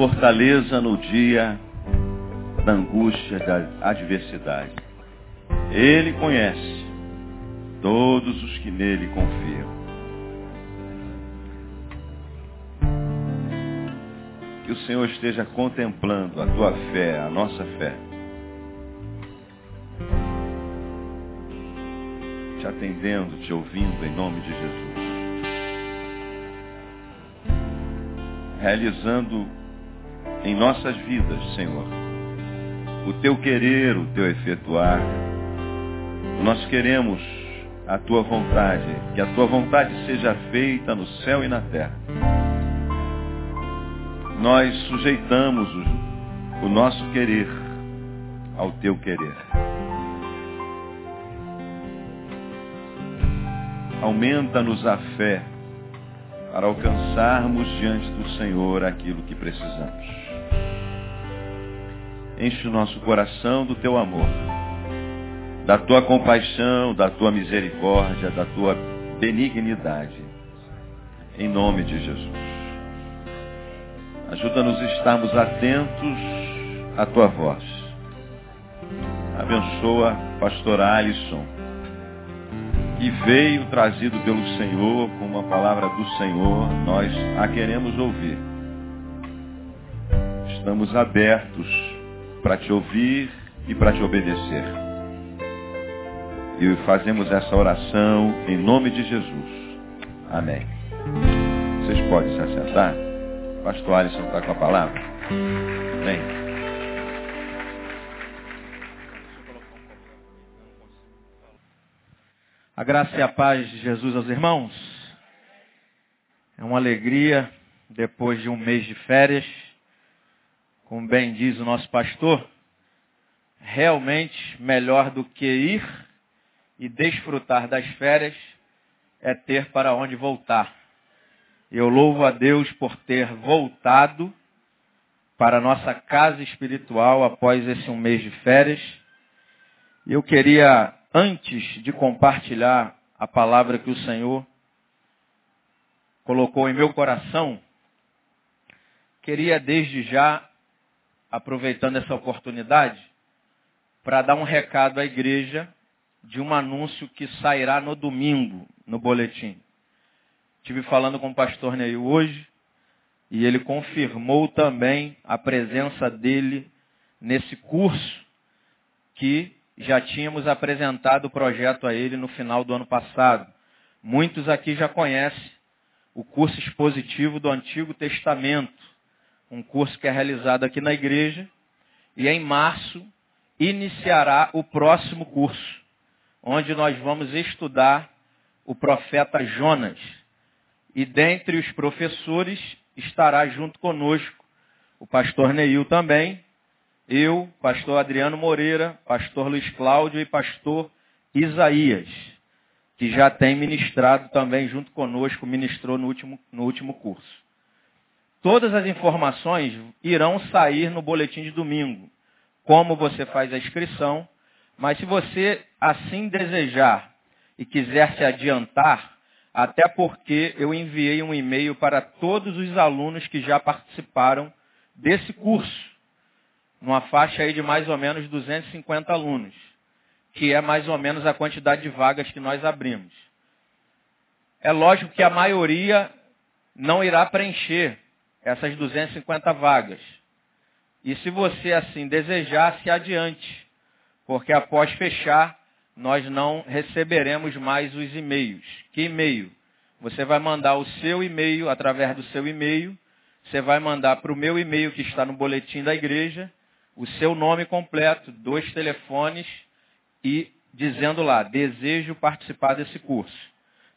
fortaleza no dia da angústia, da adversidade. Ele conhece todos os que nele confiam. Que o Senhor esteja contemplando a tua fé, a nossa fé. Te atendendo, te ouvindo em nome de Jesus. Realizando em nossas vidas, Senhor, o teu querer, o teu efetuar. Nós queremos a tua vontade, que a tua vontade seja feita no céu e na terra. Nós sujeitamos o, o nosso querer ao teu querer. Aumenta-nos a fé para alcançarmos diante do Senhor aquilo que precisamos. Enche o nosso coração do teu amor, da tua compaixão, da tua misericórdia, da tua benignidade. Em nome de Jesus. Ajuda-nos a estarmos atentos à tua voz. Abençoa pastor Alisson, que veio trazido pelo Senhor com uma palavra do Senhor, nós a queremos ouvir. Estamos abertos para te ouvir e para te obedecer. E fazemos essa oração em nome de Jesus. Amém. Vocês podem se assentar? Pastor Alisson está com a palavra. Amém. A graça e a paz de Jesus aos irmãos. É uma alegria, depois de um mês de férias, como bem diz o nosso pastor, realmente melhor do que ir e desfrutar das férias é ter para onde voltar. Eu louvo a Deus por ter voltado para a nossa casa espiritual após esse um mês de férias. Eu queria, antes de compartilhar a palavra que o Senhor colocou em meu coração, queria desde já, aproveitando essa oportunidade, para dar um recado à igreja de um anúncio que sairá no domingo no boletim. Tive falando com o pastor Neil hoje e ele confirmou também a presença dele nesse curso que já tínhamos apresentado o projeto a ele no final do ano passado. Muitos aqui já conhecem o curso expositivo do Antigo Testamento, um curso que é realizado aqui na igreja, e em março iniciará o próximo curso, onde nós vamos estudar o profeta Jonas. E dentre os professores estará junto conosco o pastor Neil também, eu, pastor Adriano Moreira, pastor Luiz Cláudio e pastor Isaías, que já tem ministrado também junto conosco, ministrou no último, no último curso. Todas as informações irão sair no boletim de domingo, como você faz a inscrição, mas se você assim desejar e quiser se adiantar, até porque eu enviei um e-mail para todos os alunos que já participaram desse curso, numa faixa aí de mais ou menos 250 alunos, que é mais ou menos a quantidade de vagas que nós abrimos. É lógico que a maioria não irá preencher essas 250 vagas. E se você assim desejar, se adiante, porque após fechar, nós não receberemos mais os e-mails. Que e-mail? Você vai mandar o seu e-mail através do seu e-mail. Você vai mandar para o meu e-mail que está no boletim da igreja o seu nome completo, dois telefones e dizendo lá, desejo participar desse curso.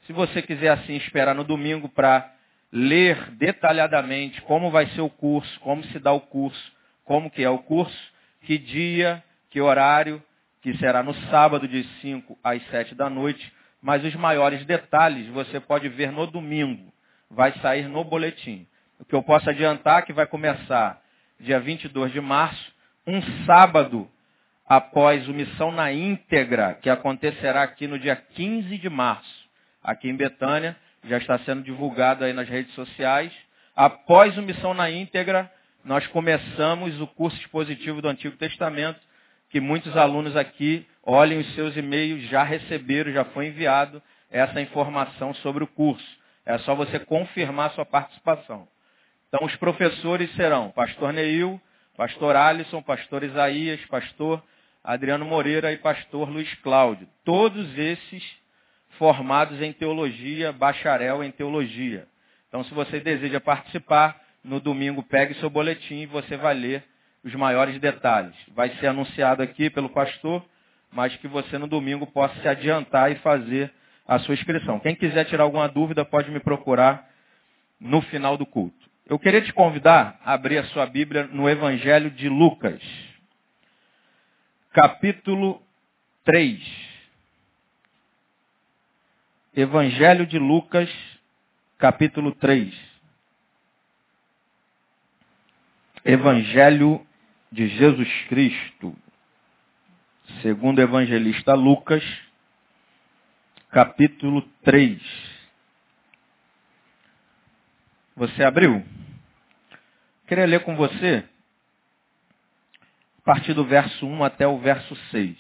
Se você quiser assim esperar no domingo para ler detalhadamente como vai ser o curso, como se dá o curso, como que é o curso, que dia, que horário, que será no sábado de 5 às 7 da noite, mas os maiores detalhes você pode ver no domingo. Vai sair no boletim. O que eu posso adiantar é que vai começar dia 22 de março, um sábado após o Missão na íntegra, que acontecerá aqui no dia 15 de março, aqui em Betânia, já está sendo divulgado aí nas redes sociais. Após o Missão na Íntegra, nós começamos o curso expositivo do Antigo Testamento, que muitos alunos aqui olhem os seus e-mails, já receberam, já foi enviado essa informação sobre o curso. É só você confirmar sua participação. Então, os professores serão Pastor Neil, Pastor Alisson, Pastor Isaías, Pastor Adriano Moreira e Pastor Luiz Cláudio. Todos esses formados em teologia, bacharel em teologia. Então, se você deseja participar, no domingo pegue seu boletim e você vai ler os maiores detalhes. Vai ser anunciado aqui pelo pastor, mas que você no domingo possa se adiantar e fazer a sua inscrição. Quem quiser tirar alguma dúvida pode me procurar no final do culto. Eu queria te convidar a abrir a sua Bíblia no Evangelho de Lucas, capítulo 3. Evangelho de Lucas, capítulo 3. Evangelho de Jesus Cristo, segundo o evangelista Lucas, capítulo 3. Você abriu? Queria ler com você a partir do verso 1 até o verso 6.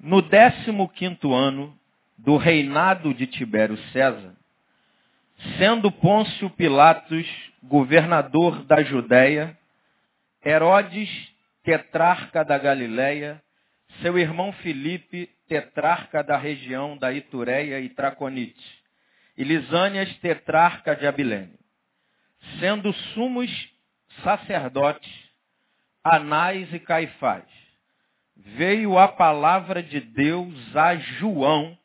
No 15 ano do reinado de Tibério César, sendo Pôncio Pilatos governador da Judéia, Herodes, tetrarca da Galiléia, seu irmão Filipe, tetrarca da região da Itureia e Traconite, e Lisânias, tetrarca de Abilene. Sendo sumos sacerdotes, Anás e Caifás, veio a palavra de Deus a João,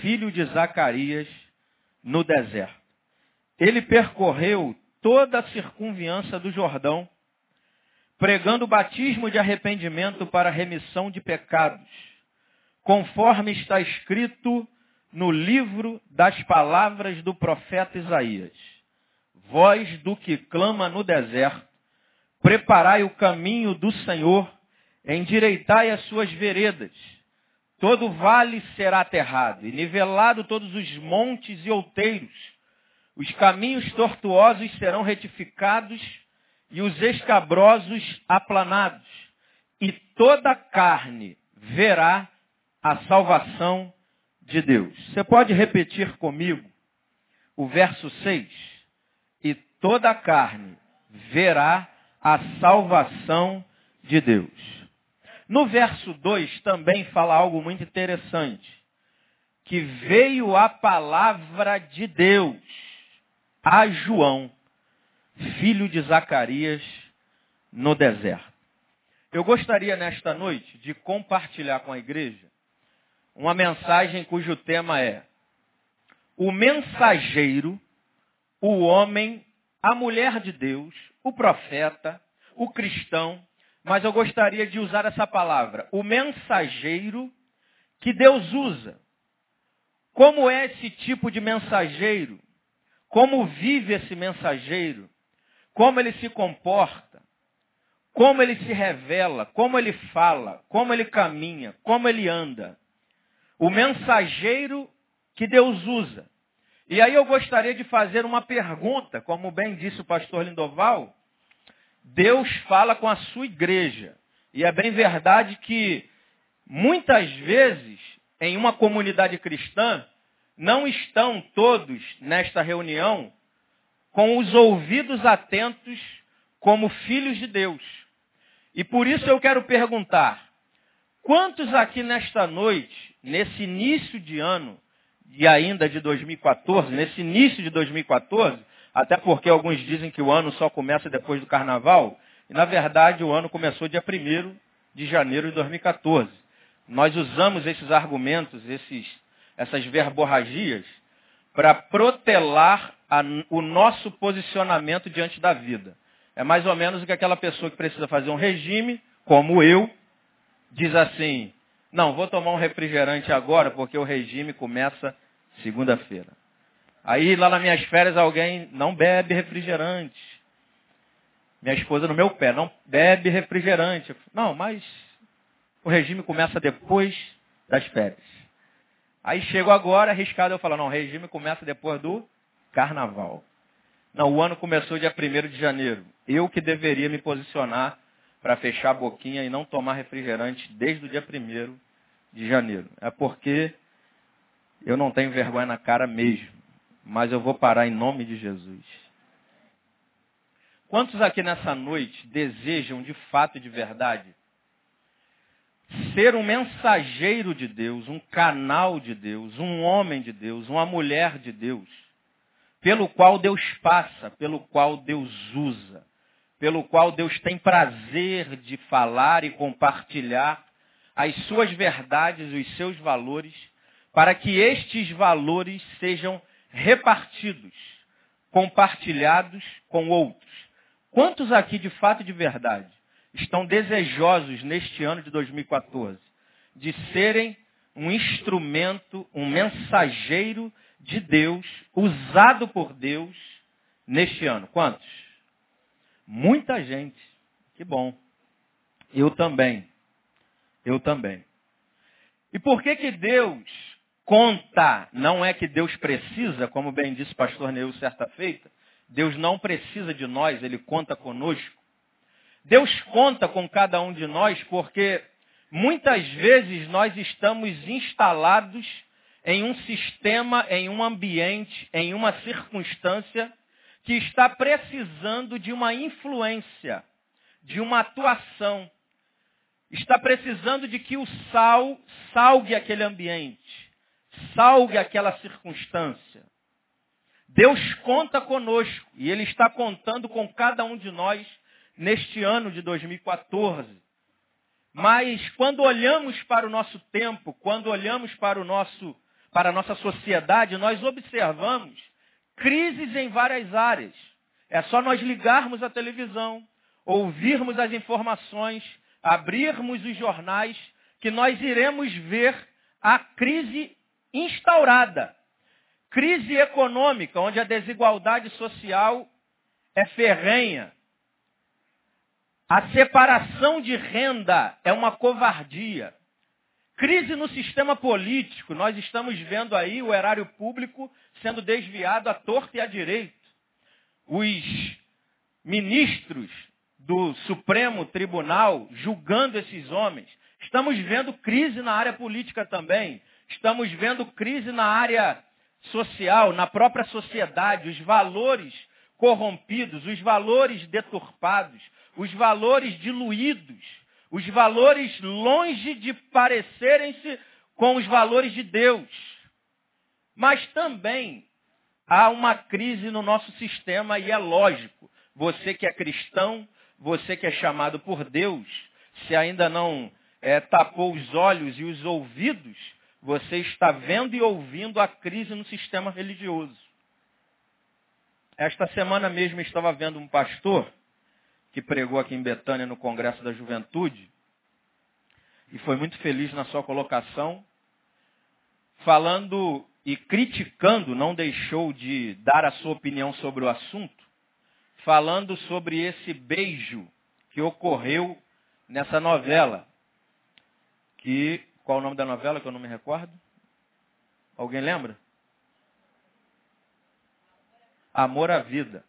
filho de Zacarias, no deserto. Ele percorreu toda a circunviança do Jordão, pregando o batismo de arrependimento para remissão de pecados, conforme está escrito no livro das palavras do profeta Isaías. Voz do que clama no deserto, preparai o caminho do Senhor, endireitai as suas veredas. Todo vale será aterrado, e nivelado todos os montes e outeiros. Os caminhos tortuosos serão retificados, e os escabrosos aplanados, e toda carne verá a salvação de Deus. Você pode repetir comigo o verso 6? E toda carne verá a salvação de Deus. No verso 2 também fala algo muito interessante. Que veio a palavra de Deus a João, filho de Zacarias, no deserto. Eu gostaria nesta noite de compartilhar com a igreja uma mensagem cujo tema é o mensageiro, o homem, a mulher de Deus, o profeta, o cristão, mas eu gostaria de usar essa palavra, o mensageiro que Deus usa. Como é esse tipo de mensageiro? Como vive esse mensageiro? como ele se comporta, como ele se revela, como ele fala, como ele caminha, como ele anda. O mensageiro que Deus usa. E aí eu gostaria de fazer uma pergunta, como bem disse o pastor Lindoval, Deus fala com a sua igreja. E é bem verdade que muitas vezes em uma comunidade cristã não estão todos nesta reunião com os ouvidos atentos como filhos de Deus. E por isso eu quero perguntar, quantos aqui nesta noite, nesse início de ano, e ainda de 2014, nesse início de 2014, até porque alguns dizem que o ano só começa depois do carnaval, e na verdade o ano começou dia 1 de janeiro de 2014. Nós usamos esses argumentos, esses, essas verborragias, para protelar a, o nosso posicionamento diante da vida. É mais ou menos o que aquela pessoa que precisa fazer um regime, como eu, diz assim, não, vou tomar um refrigerante agora porque o regime começa segunda-feira. Aí lá nas minhas férias alguém não bebe refrigerante. Minha esposa no meu pé, não bebe refrigerante. Não, mas o regime começa depois das férias. Aí chego agora, arriscado eu falo, não, o regime começa depois do carnaval. Não, o ano começou dia 1 de janeiro. Eu que deveria me posicionar para fechar a boquinha e não tomar refrigerante desde o dia 1 de janeiro. É porque eu não tenho vergonha na cara mesmo. Mas eu vou parar em nome de Jesus. Quantos aqui nessa noite desejam de fato e de verdade ser um mensageiro de Deus, um canal de Deus, um homem de Deus, uma mulher de Deus, pelo qual Deus passa, pelo qual Deus usa, pelo qual Deus tem prazer de falar e compartilhar as suas verdades, os seus valores, para que estes valores sejam repartidos, compartilhados com outros. Quantos aqui de fato e de verdade estão desejosos neste ano de 2014 de serem um instrumento, um mensageiro de Deus, usado por Deus neste ano? Quantos? Muita gente. Que bom. Eu também. Eu também. E por que que Deus conta? Não é que Deus precisa, como bem disse o pastor Neu certa feita. Deus não precisa de nós, Ele conta conosco. Deus conta com cada um de nós porque muitas vezes nós estamos instalados em um sistema, em um ambiente, em uma circunstância que está precisando de uma influência, de uma atuação. Está precisando de que o sal salgue aquele ambiente, salgue aquela circunstância. Deus conta conosco e Ele está contando com cada um de nós neste ano de 2014. Mas quando olhamos para o nosso tempo, quando olhamos para o nosso para a nossa sociedade, nós observamos crises em várias áreas. É só nós ligarmos a televisão, ouvirmos as informações, abrirmos os jornais, que nós iremos ver a crise instaurada. Crise econômica, onde a desigualdade social é ferrenha, a separação de renda é uma covardia. Crise no sistema político. Nós estamos vendo aí o erário público sendo desviado à torta e à direita. Os ministros do Supremo Tribunal julgando esses homens. Estamos vendo crise na área política também. Estamos vendo crise na área social, na própria sociedade, os valores corrompidos, os valores deturpados, os valores diluídos, os valores longe de parecerem-se com os valores de Deus. Mas também há uma crise no nosso sistema e é lógico. Você que é cristão, você que é chamado por Deus, se ainda não é, tapou os olhos e os ouvidos, você está vendo e ouvindo a crise no sistema religioso. Esta semana mesmo estava vendo um pastor que pregou aqui em Betânia no Congresso da Juventude, e foi muito feliz na sua colocação, falando e criticando, não deixou de dar a sua opinião sobre o assunto, falando sobre esse beijo que ocorreu nessa novela. Que, qual o nome da novela que eu não me recordo? Alguém lembra? Amor à Vida.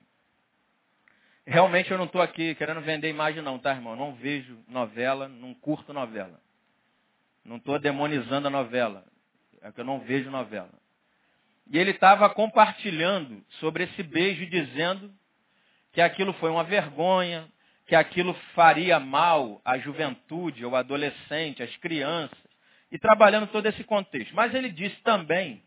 Realmente eu não estou aqui querendo vender imagem não, tá, irmão? Eu não vejo novela, não curto novela. Não estou demonizando a novela. É que eu não vejo novela. E ele estava compartilhando sobre esse beijo, dizendo que aquilo foi uma vergonha, que aquilo faria mal à juventude, ao adolescente, às crianças, e trabalhando todo esse contexto. Mas ele disse também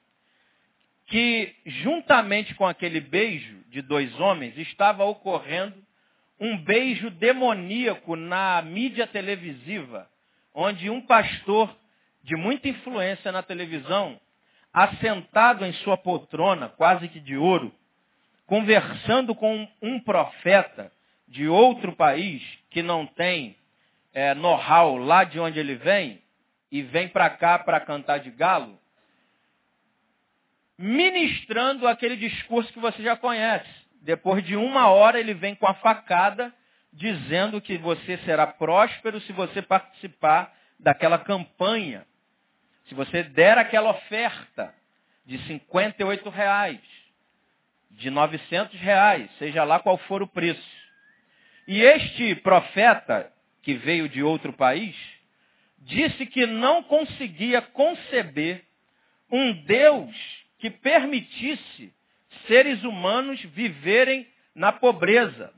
que juntamente com aquele beijo de dois homens estava ocorrendo um beijo demoníaco na mídia televisiva, onde um pastor de muita influência na televisão, assentado em sua poltrona, quase que de ouro, conversando com um profeta de outro país que não tem é, know-how lá de onde ele vem, e vem para cá para cantar de galo, ministrando aquele discurso que você já conhece. Depois de uma hora ele vem com a facada dizendo que você será próspero se você participar daquela campanha. Se você der aquela oferta de 58 reais, de 900 reais, seja lá qual for o preço. E este profeta, que veio de outro país, disse que não conseguia conceber um Deus que permitisse seres humanos viverem na pobreza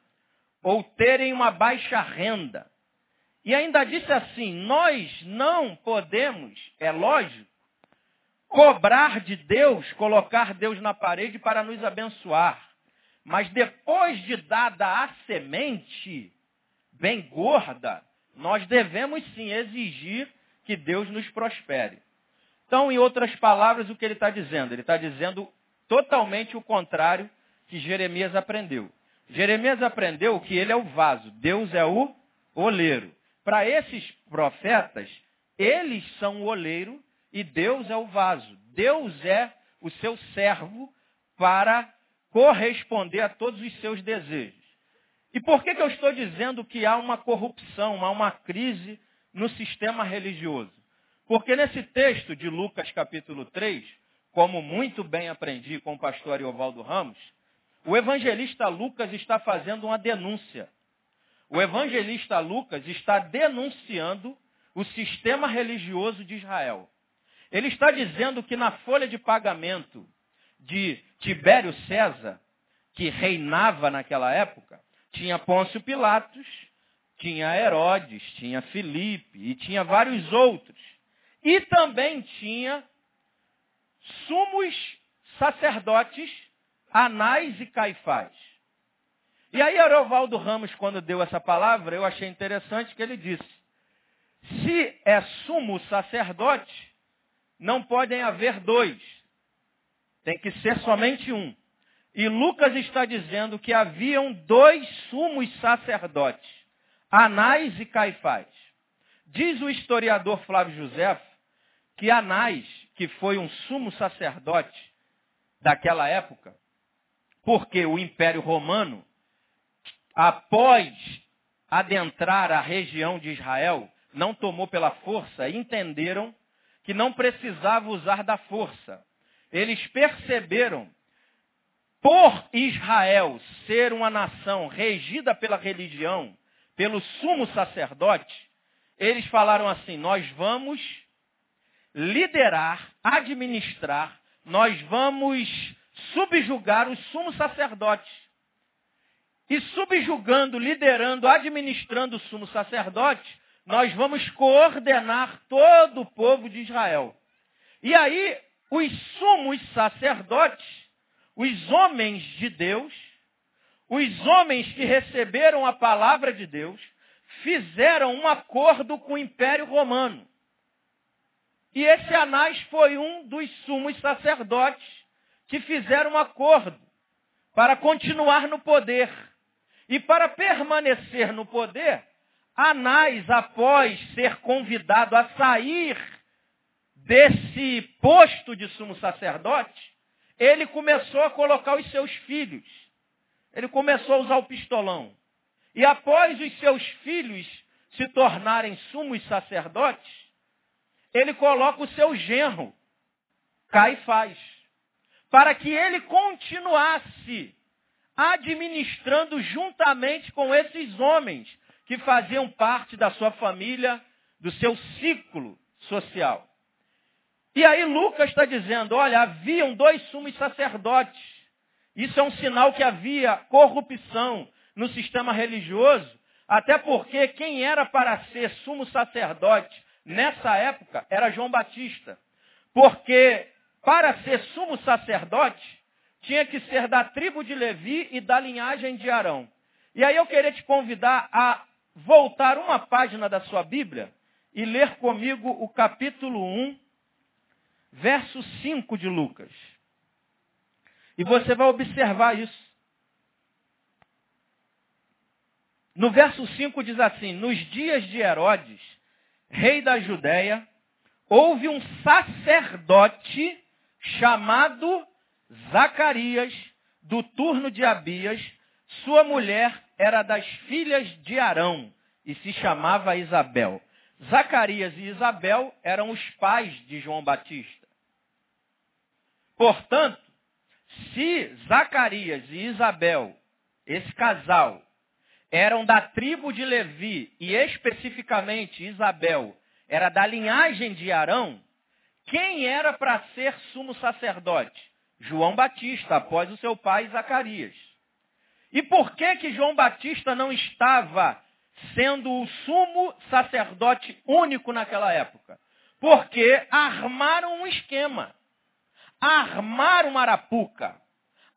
ou terem uma baixa renda. E ainda disse assim: nós não podemos, é lógico, cobrar de Deus, colocar Deus na parede para nos abençoar. Mas depois de dada a semente, bem gorda, nós devemos sim exigir que Deus nos prospere. Então, em outras palavras, o que ele está dizendo? Ele está dizendo totalmente o contrário que Jeremias aprendeu. Jeremias aprendeu que ele é o vaso, Deus é o oleiro. Para esses profetas, eles são o oleiro e Deus é o vaso. Deus é o seu servo para corresponder a todos os seus desejos. E por que, que eu estou dizendo que há uma corrupção, há uma crise no sistema religioso? Porque nesse texto de Lucas capítulo 3, como muito bem aprendi com o pastor Ariovaldo Ramos, o evangelista Lucas está fazendo uma denúncia. O evangelista Lucas está denunciando o sistema religioso de Israel. Ele está dizendo que na folha de pagamento de Tibério César, que reinava naquela época, tinha Pôncio Pilatos, tinha Herodes, tinha Filipe e tinha vários outros. E também tinha sumos sacerdotes, Anás e Caifás. E aí Arovaldo Ramos, quando deu essa palavra, eu achei interessante que ele disse, se é sumo sacerdote, não podem haver dois. Tem que ser somente um. E Lucas está dizendo que haviam dois sumos sacerdotes, Anás e Caifás. Diz o historiador Flávio José que Anás, que foi um sumo sacerdote daquela época, porque o Império Romano, após adentrar a região de Israel, não tomou pela força, entenderam que não precisava usar da força. Eles perceberam, por Israel ser uma nação regida pela religião, pelo sumo sacerdote, eles falaram assim: nós vamos liderar, administrar, nós vamos subjugar os sumos sacerdotes. E subjugando, liderando, administrando o sumo sacerdote, nós vamos coordenar todo o povo de Israel. E aí, os sumos sacerdotes, os homens de Deus, os homens que receberam a palavra de Deus, fizeram um acordo com o Império Romano. E esse Anás foi um dos sumos sacerdotes que fizeram um acordo para continuar no poder. E para permanecer no poder, Anás, após ser convidado a sair desse posto de sumo sacerdote, ele começou a colocar os seus filhos. Ele começou a usar o pistolão. E após os seus filhos se tornarem sumos sacerdotes, ele coloca o seu genro, Caifás, para que ele continuasse administrando juntamente com esses homens que faziam parte da sua família, do seu ciclo social. E aí Lucas está dizendo, olha, haviam dois sumos sacerdotes. Isso é um sinal que havia corrupção no sistema religioso, até porque quem era para ser sumo sacerdote nessa época era João Batista. Porque para ser sumo sacerdote, tinha que ser da tribo de Levi e da linhagem de Arão. E aí eu queria te convidar a voltar uma página da sua Bíblia e ler comigo o capítulo 1, verso 5 de Lucas. E você vai observar isso. No verso 5 diz assim: Nos dias de Herodes, rei da Judéia, houve um sacerdote chamado Zacarias, do turno de Abias. Sua mulher era das filhas de Arão e se chamava Isabel. Zacarias e Isabel eram os pais de João Batista. Portanto, se Zacarias e Isabel, esse casal, eram da tribo de Levi e especificamente Isabel era da linhagem de Arão, quem era para ser sumo sacerdote? João Batista, após o seu pai Zacarias. E por que que João Batista não estava sendo o sumo sacerdote único naquela época? Porque armaram um esquema. Armaram uma arapuca.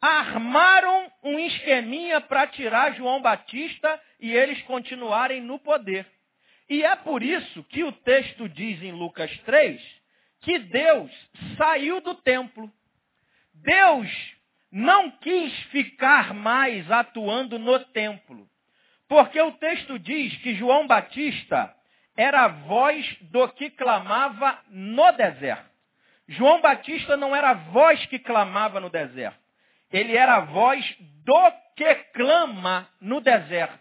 Armaram um esqueminha para tirar João Batista e eles continuarem no poder. E é por isso que o texto diz em Lucas 3 que Deus saiu do templo. Deus não quis ficar mais atuando no templo. Porque o texto diz que João Batista era a voz do que clamava no deserto. João Batista não era a voz que clamava no deserto. Ele era a voz do que clama no deserto.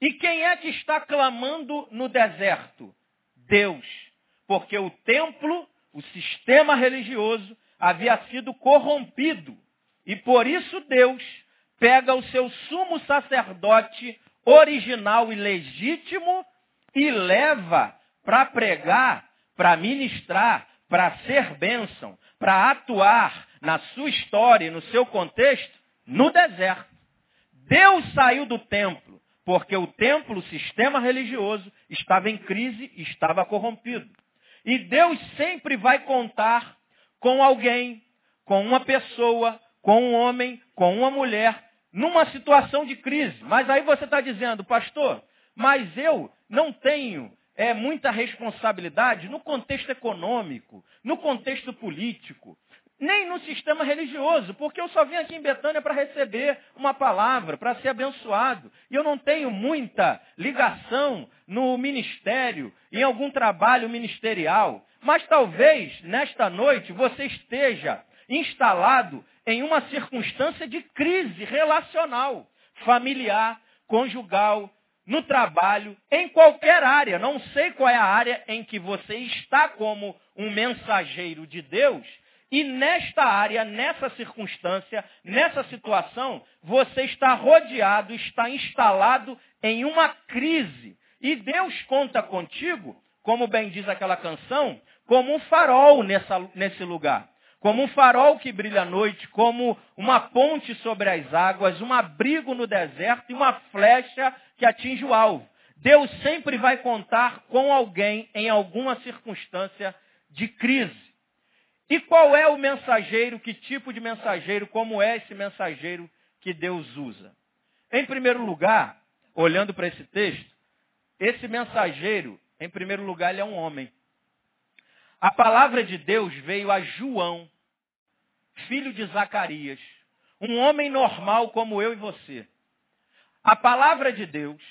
E quem é que está clamando no deserto? Deus. Porque o templo, o sistema religioso, havia sido corrompido. E por isso Deus pega o seu sumo sacerdote original e legítimo e leva para pregar, para ministrar, para ser bênção, para atuar na sua história e no seu contexto no deserto. Deus saiu do templo, porque o templo, o sistema religioso, estava em crise estava corrompido. E Deus sempre vai contar com alguém, com uma pessoa, com um homem, com uma mulher, numa situação de crise. Mas aí você está dizendo, pastor, mas eu não tenho é, muita responsabilidade no contexto econômico, no contexto político, nem no sistema religioso, porque eu só vim aqui em Betânia para receber uma palavra, para ser abençoado. E eu não tenho muita ligação no ministério, em algum trabalho ministerial. Mas talvez, nesta noite, você esteja instalado em uma circunstância de crise relacional, familiar, conjugal, no trabalho, em qualquer área. Não sei qual é a área em que você está como um mensageiro de Deus. E nesta área, nessa circunstância, nessa situação, você está rodeado, está instalado em uma crise. E Deus conta contigo, como bem diz aquela canção, como um farol nessa, nesse lugar como um farol que brilha à noite, como uma ponte sobre as águas, um abrigo no deserto e uma flecha que atinge o alvo. Deus sempre vai contar com alguém em alguma circunstância de crise. E qual é o mensageiro, que tipo de mensageiro, como é esse mensageiro que Deus usa? Em primeiro lugar, olhando para esse texto, esse mensageiro, em primeiro lugar, ele é um homem. A palavra de Deus veio a João, filho de Zacarias, um homem normal como eu e você. A palavra de Deus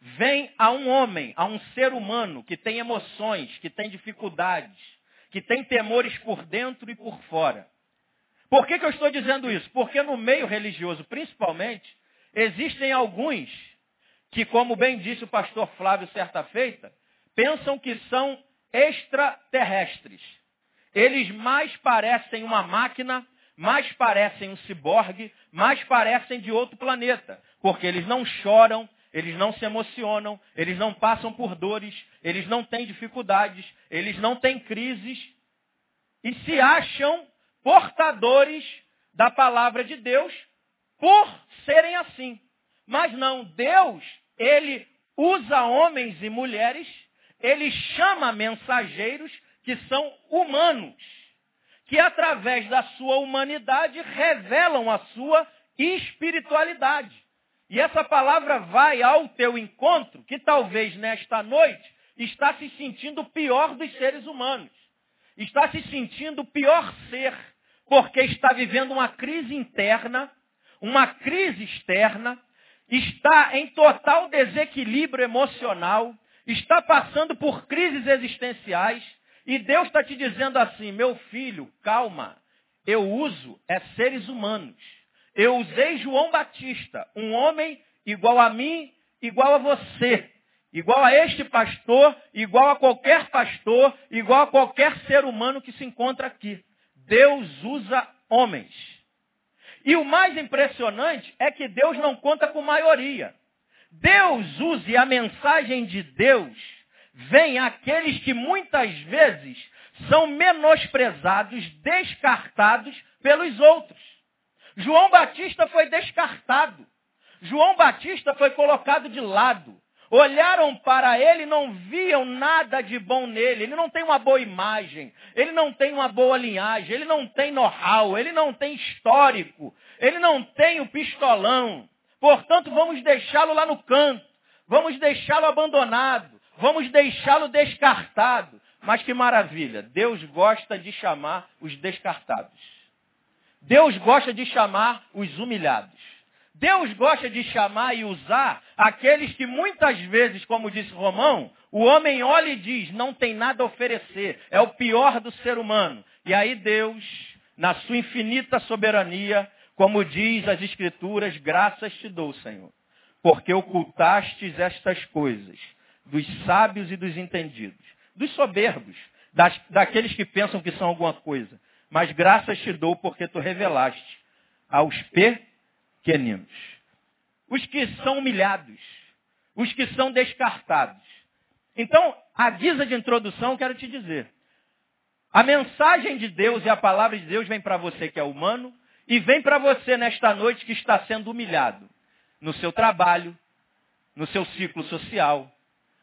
vem a um homem, a um ser humano que tem emoções, que tem dificuldades, que tem temores por dentro e por fora. Por que, que eu estou dizendo isso? Porque no meio religioso, principalmente, existem alguns que, como bem disse o pastor Flávio certa feita, pensam que são extraterrestres. Eles mais parecem uma máquina, mais parecem um ciborgue, mais parecem de outro planeta. Porque eles não choram, eles não se emocionam, eles não passam por dores, eles não têm dificuldades, eles não têm crises e se acham portadores da palavra de Deus por serem assim. Mas não, Deus, ele usa homens e mulheres ele chama mensageiros que são humanos, que através da sua humanidade revelam a sua espiritualidade. E essa palavra vai ao teu encontro, que talvez nesta noite está se sentindo o pior dos seres humanos. Está se sentindo o pior ser, porque está vivendo uma crise interna, uma crise externa, está em total desequilíbrio emocional, está passando por crises existenciais e Deus está te dizendo assim, meu filho, calma, eu uso é seres humanos. Eu usei João Batista, um homem igual a mim, igual a você. igual a este pastor, igual a qualquer pastor, igual a qualquer ser humano que se encontra aqui. Deus usa homens. E o mais impressionante é que Deus não conta com maioria. Deus use a mensagem de Deus vem àqueles que muitas vezes são menosprezados, descartados pelos outros. João Batista foi descartado. João Batista foi colocado de lado. Olharam para ele e não viam nada de bom nele. Ele não tem uma boa imagem, ele não tem uma boa linhagem, ele não tem know-how, ele não tem histórico, ele não tem o pistolão. Portanto, vamos deixá-lo lá no canto, vamos deixá-lo abandonado, vamos deixá-lo descartado. Mas que maravilha, Deus gosta de chamar os descartados. Deus gosta de chamar os humilhados. Deus gosta de chamar e usar aqueles que muitas vezes, como disse Romão, o homem olha e diz, não tem nada a oferecer, é o pior do ser humano. E aí Deus, na sua infinita soberania, como diz as Escrituras, graças te dou, Senhor, porque ocultastes estas coisas dos sábios e dos entendidos, dos soberbos, das, daqueles que pensam que são alguma coisa. Mas graças te dou porque tu revelaste aos pequeninos. Os que são humilhados, os que são descartados. Então, a guisa de introdução, quero te dizer. A mensagem de Deus e a palavra de Deus vem para você que é humano e vem para você nesta noite que está sendo humilhado no seu trabalho, no seu ciclo social,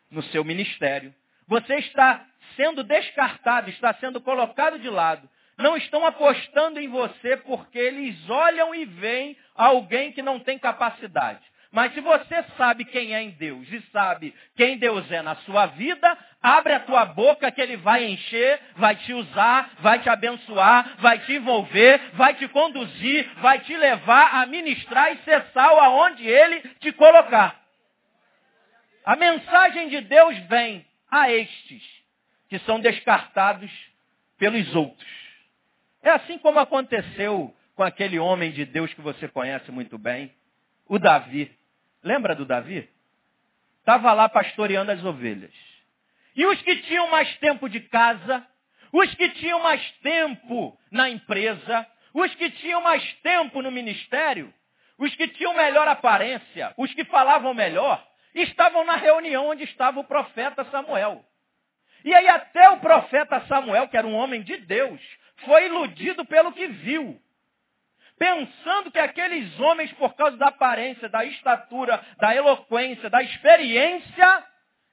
no seu ministério. Você está sendo descartado, está sendo colocado de lado. Não estão apostando em você porque eles olham e veem alguém que não tem capacidade. Mas se você sabe quem é em Deus e sabe quem Deus é na sua vida, abre a tua boca que Ele vai encher, vai te usar, vai te abençoar, vai te envolver, vai te conduzir, vai te levar a ministrar e ser sal aonde Ele te colocar. A mensagem de Deus vem a estes que são descartados pelos outros. É assim como aconteceu com aquele homem de Deus que você conhece muito bem, o Davi. Lembra do Davi? Estava lá pastoreando as ovelhas. E os que tinham mais tempo de casa, os que tinham mais tempo na empresa, os que tinham mais tempo no ministério, os que tinham melhor aparência, os que falavam melhor, estavam na reunião onde estava o profeta Samuel. E aí até o profeta Samuel, que era um homem de Deus, foi iludido pelo que viu. Pensando que aqueles homens, por causa da aparência, da estatura, da eloquência, da experiência,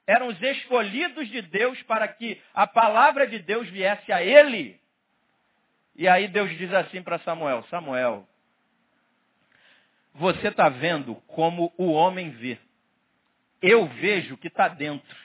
eram os escolhidos de Deus para que a palavra de Deus viesse a ele. E aí Deus diz assim para Samuel: Samuel, você está vendo como o homem vê. Eu vejo o que está dentro.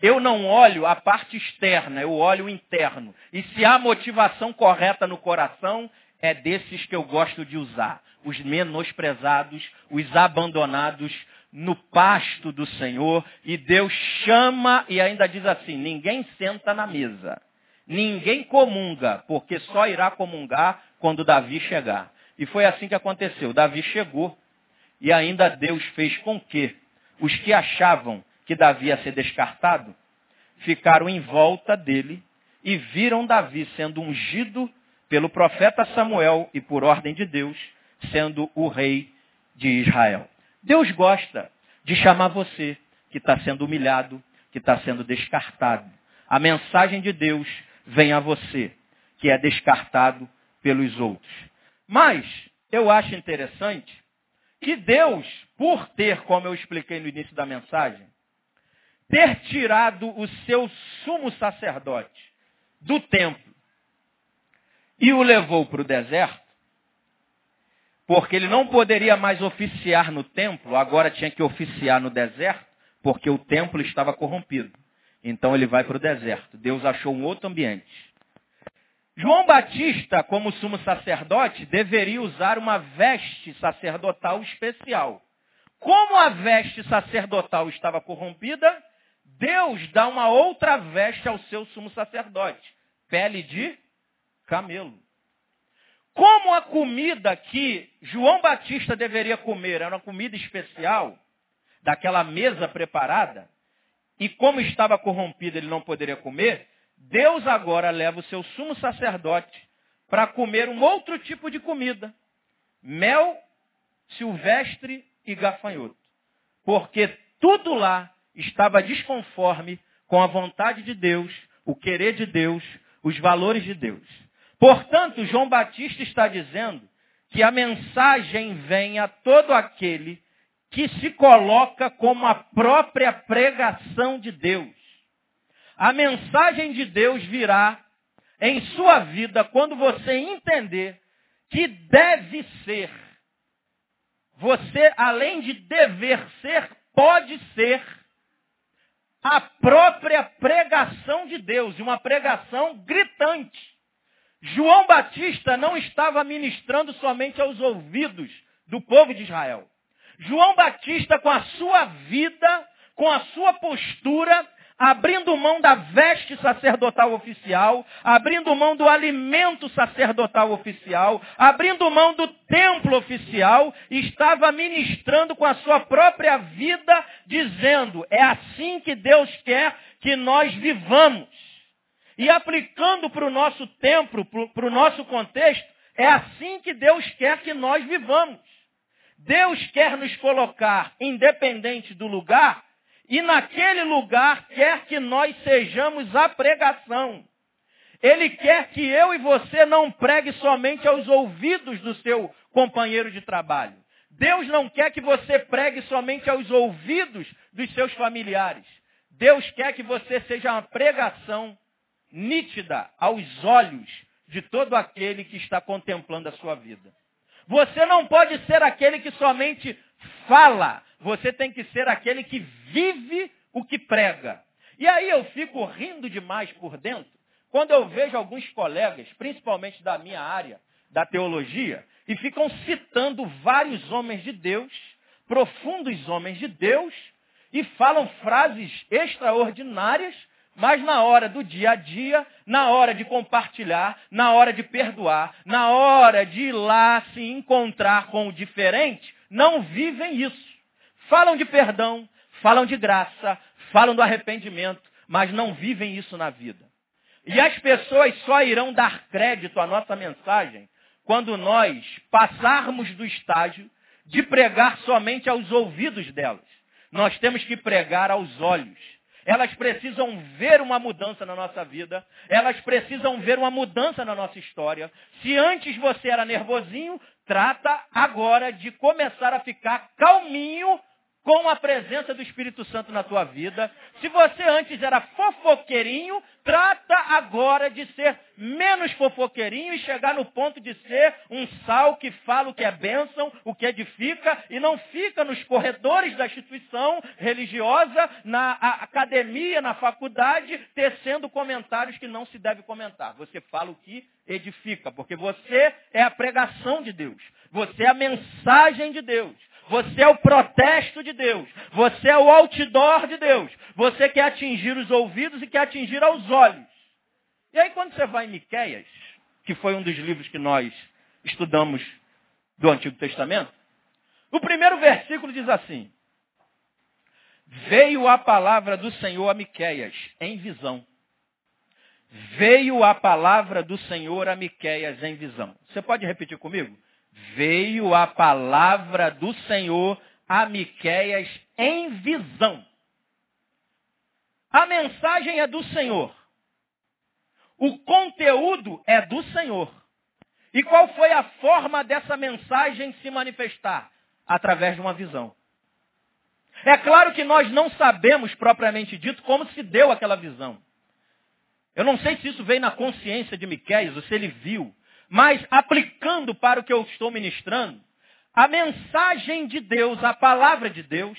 Eu não olho a parte externa, eu olho o interno. E se há motivação correta no coração, é desses que eu gosto de usar. Os menosprezados, os abandonados no pasto do Senhor. E Deus chama e ainda diz assim: ninguém senta na mesa. Ninguém comunga, porque só irá comungar quando Davi chegar. E foi assim que aconteceu. Davi chegou e ainda Deus fez com que os que achavam que Davi ia ser descartado, ficaram em volta dele e viram Davi sendo ungido pelo profeta Samuel e por ordem de Deus, sendo o rei de Israel. Deus gosta de chamar você que está sendo humilhado, que está sendo descartado. A mensagem de Deus vem a você, que é descartado pelos outros. Mas eu acho interessante que Deus, por ter, como eu expliquei no início da mensagem, ter tirado o seu sumo sacerdote do templo e o levou para o deserto, porque ele não poderia mais oficiar no templo, agora tinha que oficiar no deserto, porque o templo estava corrompido. Então ele vai para o deserto. Deus achou um outro ambiente. João Batista, como sumo sacerdote, deveria usar uma veste sacerdotal especial. Como a veste sacerdotal estava corrompida, Deus dá uma outra veste ao seu sumo sacerdote. Pele de camelo. Como a comida que João Batista deveria comer era uma comida especial, daquela mesa preparada, e como estava corrompido ele não poderia comer, Deus agora leva o seu sumo sacerdote para comer um outro tipo de comida. Mel silvestre e gafanhoto. Porque tudo lá estava desconforme com a vontade de Deus, o querer de Deus, os valores de Deus. Portanto, João Batista está dizendo que a mensagem vem a todo aquele que se coloca como a própria pregação de Deus. A mensagem de Deus virá em sua vida quando você entender que deve ser. Você, além de dever ser, pode ser a própria pregação de Deus, e uma pregação gritante. João Batista não estava ministrando somente aos ouvidos do povo de Israel. João Batista, com a sua vida, com a sua postura, abrindo mão da veste sacerdotal oficial, abrindo mão do alimento sacerdotal oficial, abrindo mão do templo oficial, estava ministrando com a sua própria vida, dizendo: é assim que Deus quer que nós vivamos. E aplicando para o nosso tempo, para o nosso contexto, é assim que Deus quer que nós vivamos. Deus quer nos colocar, independente do lugar, e naquele lugar quer que nós sejamos a pregação. Ele quer que eu e você não pregue somente aos ouvidos do seu companheiro de trabalho. Deus não quer que você pregue somente aos ouvidos dos seus familiares. Deus quer que você seja uma pregação nítida aos olhos de todo aquele que está contemplando a sua vida. Você não pode ser aquele que somente fala, você tem que ser aquele que vive o que prega. E aí eu fico rindo demais por dentro quando eu vejo alguns colegas, principalmente da minha área, da teologia, e ficam citando vários homens de Deus, profundos homens de Deus, e falam frases extraordinárias mas na hora do dia a dia, na hora de compartilhar, na hora de perdoar, na hora de ir lá se encontrar com o diferente, não vivem isso. Falam de perdão, falam de graça, falam do arrependimento, mas não vivem isso na vida. E as pessoas só irão dar crédito à nossa mensagem quando nós passarmos do estágio de pregar somente aos ouvidos delas. Nós temos que pregar aos olhos. Elas precisam ver uma mudança na nossa vida. Elas precisam ver uma mudança na nossa história. Se antes você era nervosinho, trata agora de começar a ficar calminho com a presença do Espírito Santo na tua vida. Se você antes era fofoqueirinho, trata agora de ser menos fofoqueirinho e chegar no ponto de ser um sal que fala o que é bênção, o que edifica, e não fica nos corredores da instituição religiosa, na academia, na faculdade, tecendo comentários que não se deve comentar. Você fala o que edifica, porque você é a pregação de Deus. Você é a mensagem de Deus. Você é o protesto de Deus. Você é o outdoor de Deus. Você quer atingir os ouvidos e quer atingir aos olhos. E aí quando você vai em Miqueias, que foi um dos livros que nós estudamos do Antigo Testamento, o primeiro versículo diz assim: Veio a palavra do Senhor a Miqueias em visão. Veio a palavra do Senhor a Miqueias em visão. Você pode repetir comigo? Veio a palavra do Senhor a Miqueias em visão. A mensagem é do Senhor. O conteúdo é do Senhor. E qual foi a forma dessa mensagem se manifestar? Através de uma visão. É claro que nós não sabemos propriamente dito como se deu aquela visão. Eu não sei se isso veio na consciência de Miqueias, ou se ele viu. Mas aplicando para o que eu estou ministrando, a mensagem de Deus, a palavra de Deus,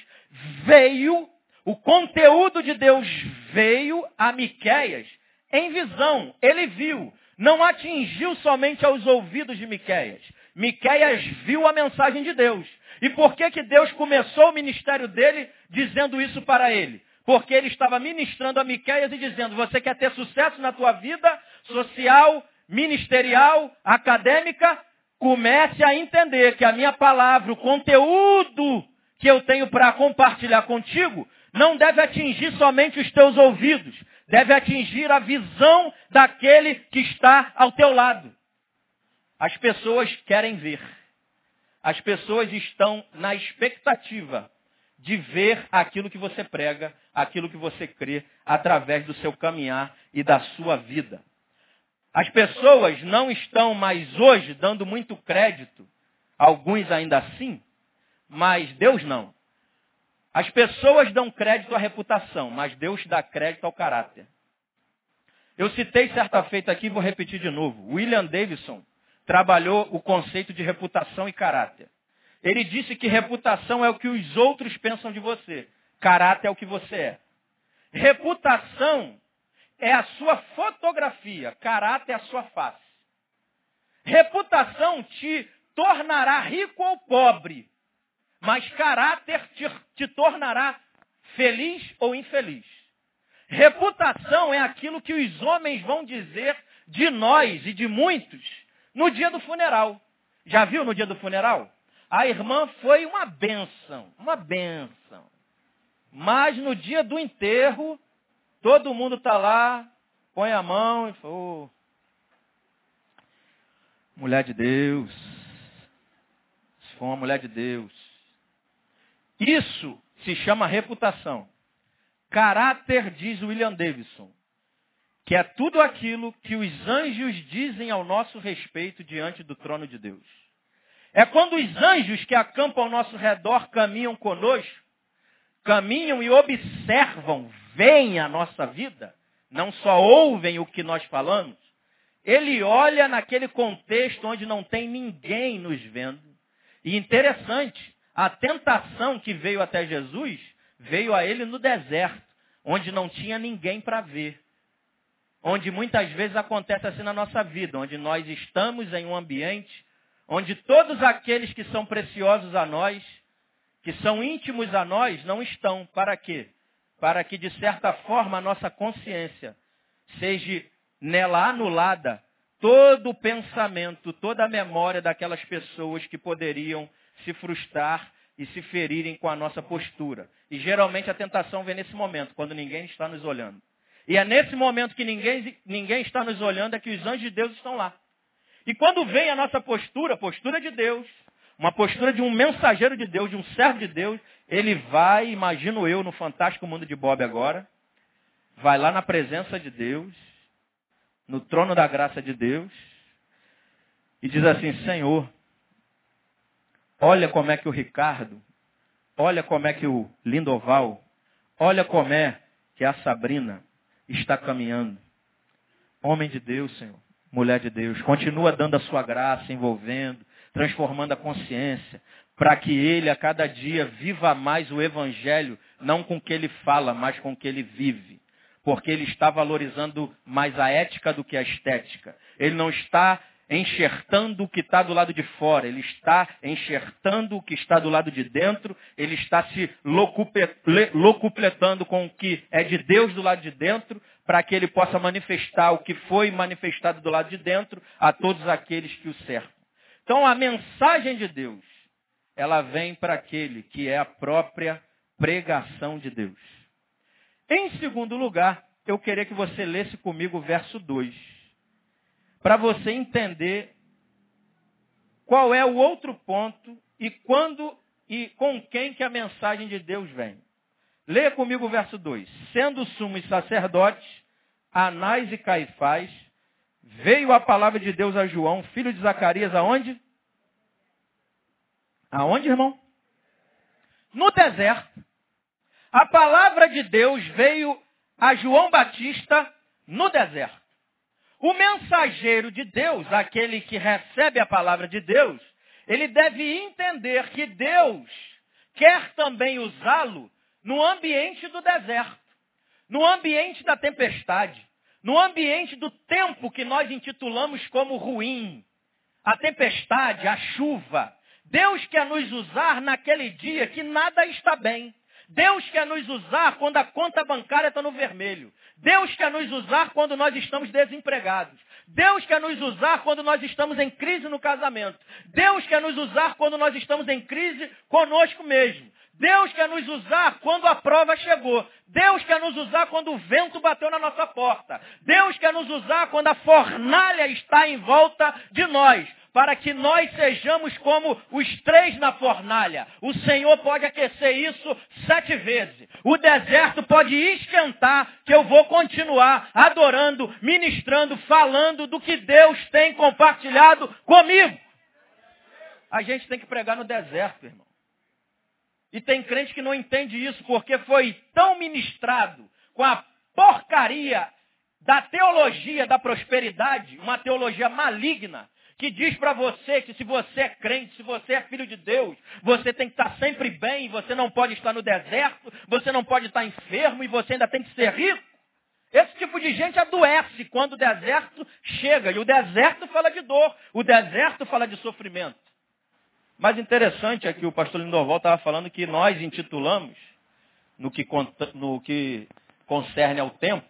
veio, o conteúdo de Deus veio a Miqueias em visão. Ele viu. Não atingiu somente aos ouvidos de Miqueias. Miqueias viu a mensagem de Deus. E por que, que Deus começou o ministério dele dizendo isso para ele? Porque ele estava ministrando a Miqueias e dizendo, você quer ter sucesso na tua vida social, ministerial, acadêmica, comece a entender que a minha palavra, o conteúdo que eu tenho para compartilhar contigo, não deve atingir somente os teus ouvidos, deve atingir a visão daquele que está ao teu lado. As pessoas querem ver. As pessoas estão na expectativa de ver aquilo que você prega, aquilo que você crê, através do seu caminhar e da sua vida. As pessoas não estão mais hoje dando muito crédito, alguns ainda assim, mas Deus não. As pessoas dão crédito à reputação, mas Deus dá crédito ao caráter. Eu citei certa feita aqui, vou repetir de novo. William Davidson trabalhou o conceito de reputação e caráter. Ele disse que reputação é o que os outros pensam de você. Caráter é o que você é. Reputação é a sua fotografia. Caráter é a sua face. Reputação te tornará rico ou pobre. Mas caráter te, te tornará feliz ou infeliz. Reputação é aquilo que os homens vão dizer de nós e de muitos no dia do funeral. Já viu no dia do funeral? A irmã foi uma benção, uma benção. Mas no dia do enterro, todo mundo está lá, põe a mão e fala, oh, mulher de Deus. Se for uma mulher de Deus. Isso se chama reputação. Caráter, diz William Davidson, que é tudo aquilo que os anjos dizem ao nosso respeito diante do trono de Deus. É quando os anjos que acampam ao nosso redor caminham conosco, caminham e observam, veem a nossa vida, não só ouvem o que nós falamos, ele olha naquele contexto onde não tem ninguém nos vendo. E interessante, a tentação que veio até Jesus veio a ele no deserto, onde não tinha ninguém para ver. Onde muitas vezes acontece assim na nossa vida, onde nós estamos em um ambiente onde todos aqueles que são preciosos a nós, que são íntimos a nós, não estão. Para quê? Para que, de certa forma, a nossa consciência seja nela anulada todo o pensamento, toda a memória daquelas pessoas que poderiam se frustrar e se ferirem com a nossa postura. E geralmente a tentação vem nesse momento, quando ninguém está nos olhando. E é nesse momento que ninguém, ninguém está nos olhando é que os anjos de Deus estão lá. E quando vem a nossa postura, postura de Deus, uma postura de um mensageiro de Deus, de um servo de Deus, ele vai, imagino eu, no fantástico mundo de Bob agora, vai lá na presença de Deus, no trono da graça de Deus, e diz assim, Senhor, olha como é que o Ricardo, olha como é que o Lindoval, olha como é que a Sabrina está caminhando. Homem de Deus, Senhor mulher de Deus. Continua dando a sua graça, envolvendo, transformando a consciência, para que ele a cada dia viva mais o evangelho, não com o que ele fala, mas com o que ele vive. Porque ele está valorizando mais a ética do que a estética. Ele não está enxertando o que está do lado de fora, ele está enxertando o que está do lado de dentro, ele está se locupletando com o que é de Deus do lado de dentro, para que ele possa manifestar o que foi manifestado do lado de dentro a todos aqueles que o cercam. Então a mensagem de Deus, ela vem para aquele que é a própria pregação de Deus. Em segundo lugar, eu queria que você lesse comigo o verso 2 para você entender qual é o outro ponto e quando e com quem que a mensagem de Deus vem. Leia comigo o verso 2. Sendo sumos sacerdotes, Anás e Caifás, veio a palavra de Deus a João, filho de Zacarias, aonde? Aonde, irmão? No deserto. A palavra de Deus veio a João Batista no deserto. O mensageiro de Deus, aquele que recebe a palavra de Deus, ele deve entender que Deus quer também usá-lo no ambiente do deserto, no ambiente da tempestade, no ambiente do tempo que nós intitulamos como ruim, a tempestade, a chuva. Deus quer nos usar naquele dia que nada está bem. Deus quer nos usar quando a conta bancária está no vermelho. Deus quer nos usar quando nós estamos desempregados. Deus quer nos usar quando nós estamos em crise no casamento. Deus quer nos usar quando nós estamos em crise conosco mesmo. Deus quer nos usar quando a prova chegou. Deus quer nos usar quando o vento bateu na nossa porta. Deus quer nos usar quando a fornalha está em volta de nós para que nós sejamos como os três na fornalha. O Senhor pode aquecer isso sete vezes. O deserto pode esquentar, que eu vou continuar adorando, ministrando, falando do que Deus tem compartilhado comigo. A gente tem que pregar no deserto, irmão. E tem crente que não entende isso porque foi tão ministrado com a porcaria da teologia da prosperidade, uma teologia maligna, que diz para você que se você é crente, se você é filho de Deus, você tem que estar sempre bem, você não pode estar no deserto, você não pode estar enfermo e você ainda tem que ser rico. Esse tipo de gente adoece quando o deserto chega. E o deserto fala de dor, o deserto fala de sofrimento. Mas interessante é que o pastor Lindoval estava falando que nós intitulamos, no que, no que concerne ao tempo,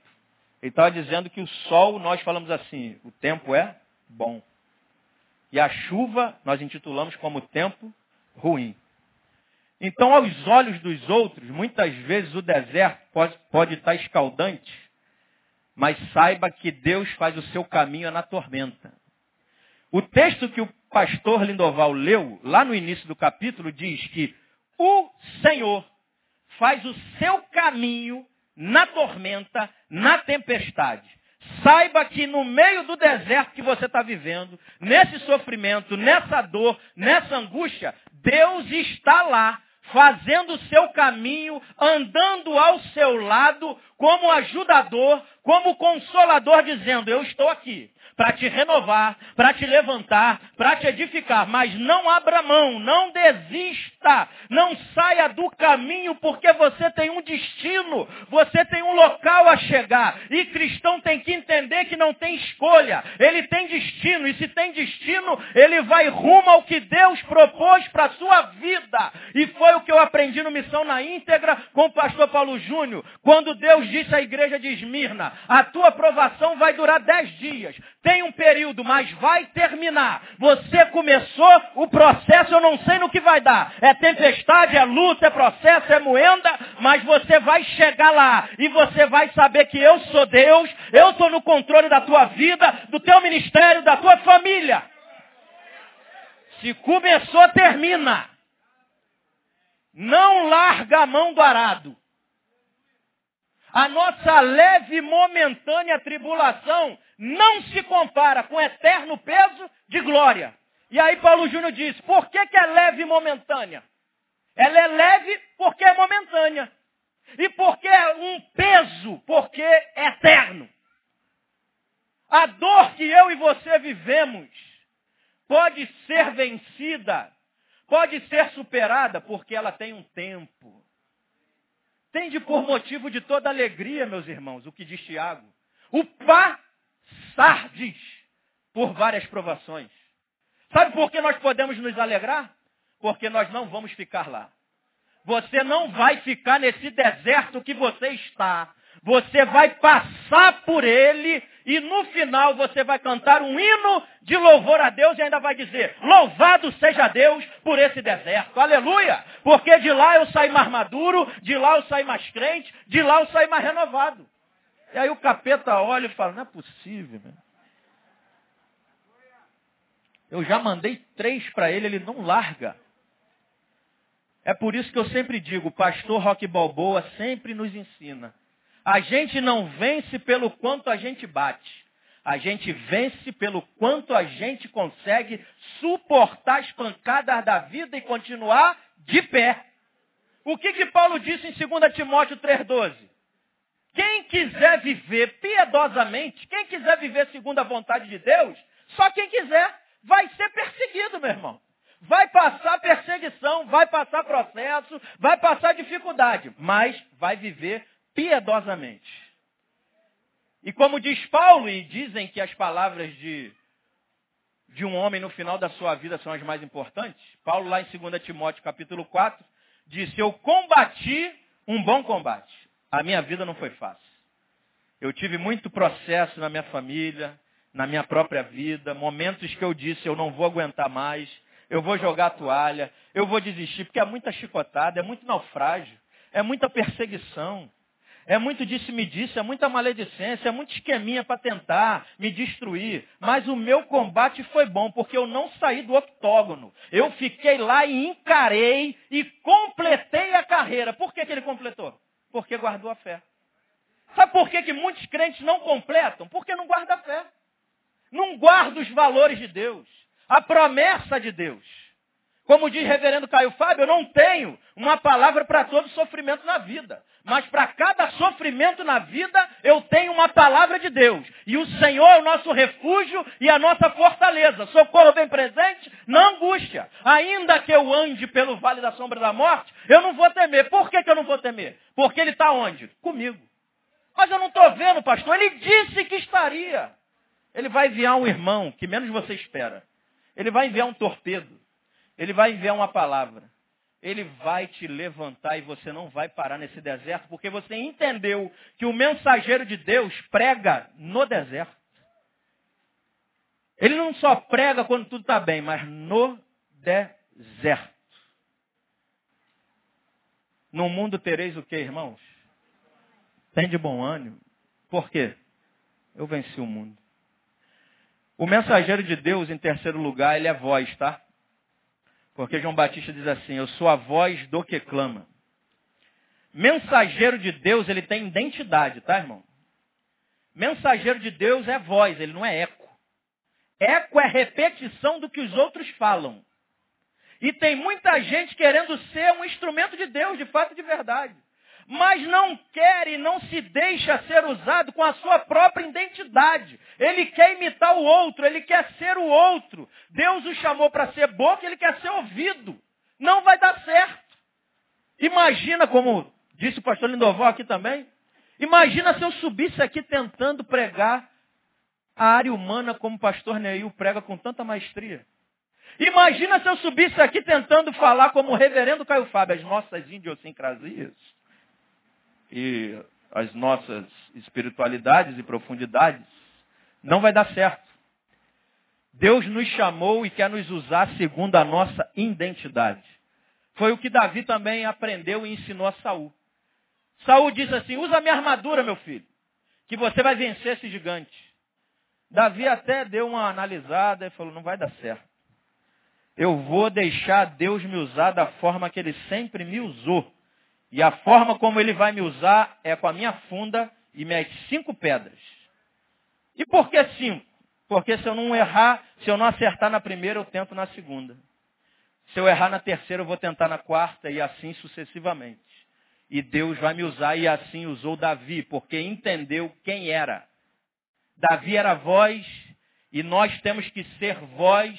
ele estava dizendo que o sol, nós falamos assim, o tempo é bom. E a chuva nós intitulamos como tempo ruim. Então, aos olhos dos outros, muitas vezes o deserto pode, pode estar escaldante, mas saiba que Deus faz o seu caminho na tormenta. O texto que o pastor Lindoval leu, lá no início do capítulo, diz que o Senhor faz o seu caminho na tormenta, na tempestade. Saiba que no meio do deserto que você está vivendo, nesse sofrimento, nessa dor, nessa angústia, Deus está lá, fazendo o seu caminho, andando ao seu lado, como ajudador, como consolador, dizendo: Eu estou aqui para te renovar, para te levantar, para te edificar. Mas não abra mão, não desista, não saia do caminho, porque você tem um destino, você tem um local a chegar. E cristão tem que entender que não tem escolha, ele tem destino, e se tem destino, ele vai rumo ao que Deus propôs para a sua vida. E foi o que eu aprendi no Missão na íntegra com o pastor Paulo Júnior, quando Deus disse à igreja de Esmirna, a tua aprovação vai durar dez dias. Tem um período, mas vai terminar. Você começou o processo, eu não sei no que vai dar. É tempestade, é luta, é processo, é moenda, mas você vai chegar lá e você vai saber que eu sou Deus, eu estou no controle da tua vida, do teu ministério, da tua família. Se começou, termina. Não larga a mão do arado. A nossa leve e momentânea tribulação não se compara com o eterno peso de glória. E aí Paulo Júnior diz, por que, que é leve e momentânea? Ela é leve porque é momentânea. E porque é um peso, porque é eterno. A dor que eu e você vivemos pode ser vencida, pode ser superada, porque ela tem um tempo. Tende por motivo de toda alegria, meus irmãos, o que diz Tiago. O pá Sardes por várias provações. Sabe por que nós podemos nos alegrar? Porque nós não vamos ficar lá. Você não vai ficar nesse deserto que você está. Você vai passar por ele e no final você vai cantar um hino de louvor a Deus e ainda vai dizer: Louvado seja Deus por esse deserto. Aleluia! Porque de lá eu saí mais maduro, de lá eu saí mais crente, de lá eu saí mais renovado. E aí o capeta olha e fala, não é possível, meu. Eu já mandei três para ele, ele não larga. É por isso que eu sempre digo, o pastor Roque Balboa sempre nos ensina. A gente não vence pelo quanto a gente bate. A gente vence pelo quanto a gente consegue suportar as pancadas da vida e continuar de pé. O que, que Paulo disse em 2 Timóteo 3,12? Quem quiser viver piedosamente, quem quiser viver segundo a vontade de Deus, só quem quiser vai ser perseguido, meu irmão. Vai passar perseguição, vai passar processo, vai passar dificuldade, mas vai viver piedosamente. E como diz Paulo, e dizem que as palavras de, de um homem no final da sua vida são as mais importantes, Paulo lá em 2 Timóteo capítulo 4, disse, eu combati um bom combate. A minha vida não foi fácil. Eu tive muito processo na minha família, na minha própria vida, momentos que eu disse eu não vou aguentar mais, eu vou jogar a toalha, eu vou desistir, porque é muita chicotada, é muito naufrágio, é muita perseguição, é muito disse-me disse, é muita maledicência, é muito esqueminha para tentar me destruir. Mas o meu combate foi bom, porque eu não saí do octógono. Eu fiquei lá e encarei e completei a carreira. Por que, que ele completou? Porque guardou a fé. Sabe por que, que muitos crentes não completam? Porque não guardam a fé. Não guardam os valores de Deus. A promessa de Deus. Como diz reverendo Caio Fábio, eu não tenho uma palavra para todo sofrimento na vida. Mas para cada sofrimento na vida, eu tenho uma palavra de Deus. E o Senhor é o nosso refúgio e a nossa fortaleza. Socorro bem presente na angústia. Ainda que eu ande pelo vale da sombra da morte, eu não vou temer. Por que, que eu não vou temer? Porque ele está onde? Comigo. Mas eu não estou vendo, pastor. Ele disse que estaria. Ele vai enviar um irmão que menos você espera. Ele vai enviar um torpedo. Ele vai enviar uma palavra. Ele vai te levantar e você não vai parar nesse deserto, porque você entendeu que o mensageiro de Deus prega no deserto. Ele não só prega quando tudo está bem, mas no deserto. No mundo tereis o que, irmãos? Tem de bom ânimo. Por quê? Eu venci o mundo. O mensageiro de Deus, em terceiro lugar, ele é voz, tá? Porque João Batista diz assim, eu sou a voz do que clama. Mensageiro de Deus, ele tem identidade, tá, irmão? Mensageiro de Deus é voz, ele não é eco. Eco é repetição do que os outros falam. E tem muita gente querendo ser um instrumento de Deus, de fato de verdade mas não quer e não se deixa ser usado com a sua própria identidade. Ele quer imitar o outro, ele quer ser o outro. Deus o chamou para ser boca, ele quer ser ouvido. Não vai dar certo. Imagina, como disse o pastor Lindoval aqui também, imagina se eu subisse aqui tentando pregar a área humana como o pastor Neil prega com tanta maestria. Imagina se eu subisse aqui tentando falar como o reverendo Caio Fábio, as nossas idiosincrasias e as nossas espiritualidades e profundidades, não vai dar certo. Deus nos chamou e quer nos usar segundo a nossa identidade. Foi o que Davi também aprendeu e ensinou a Saul. Saul disse assim, usa minha armadura, meu filho, que você vai vencer esse gigante. Davi até deu uma analisada e falou, não vai dar certo. Eu vou deixar Deus me usar da forma que ele sempre me usou. E a forma como ele vai me usar é com a minha funda e minhas cinco pedras. E por que cinco? Porque se eu não errar, se eu não acertar na primeira, eu tento na segunda. Se eu errar na terceira, eu vou tentar na quarta e assim sucessivamente. E Deus vai me usar e assim usou Davi, porque entendeu quem era. Davi era voz e nós temos que ser voz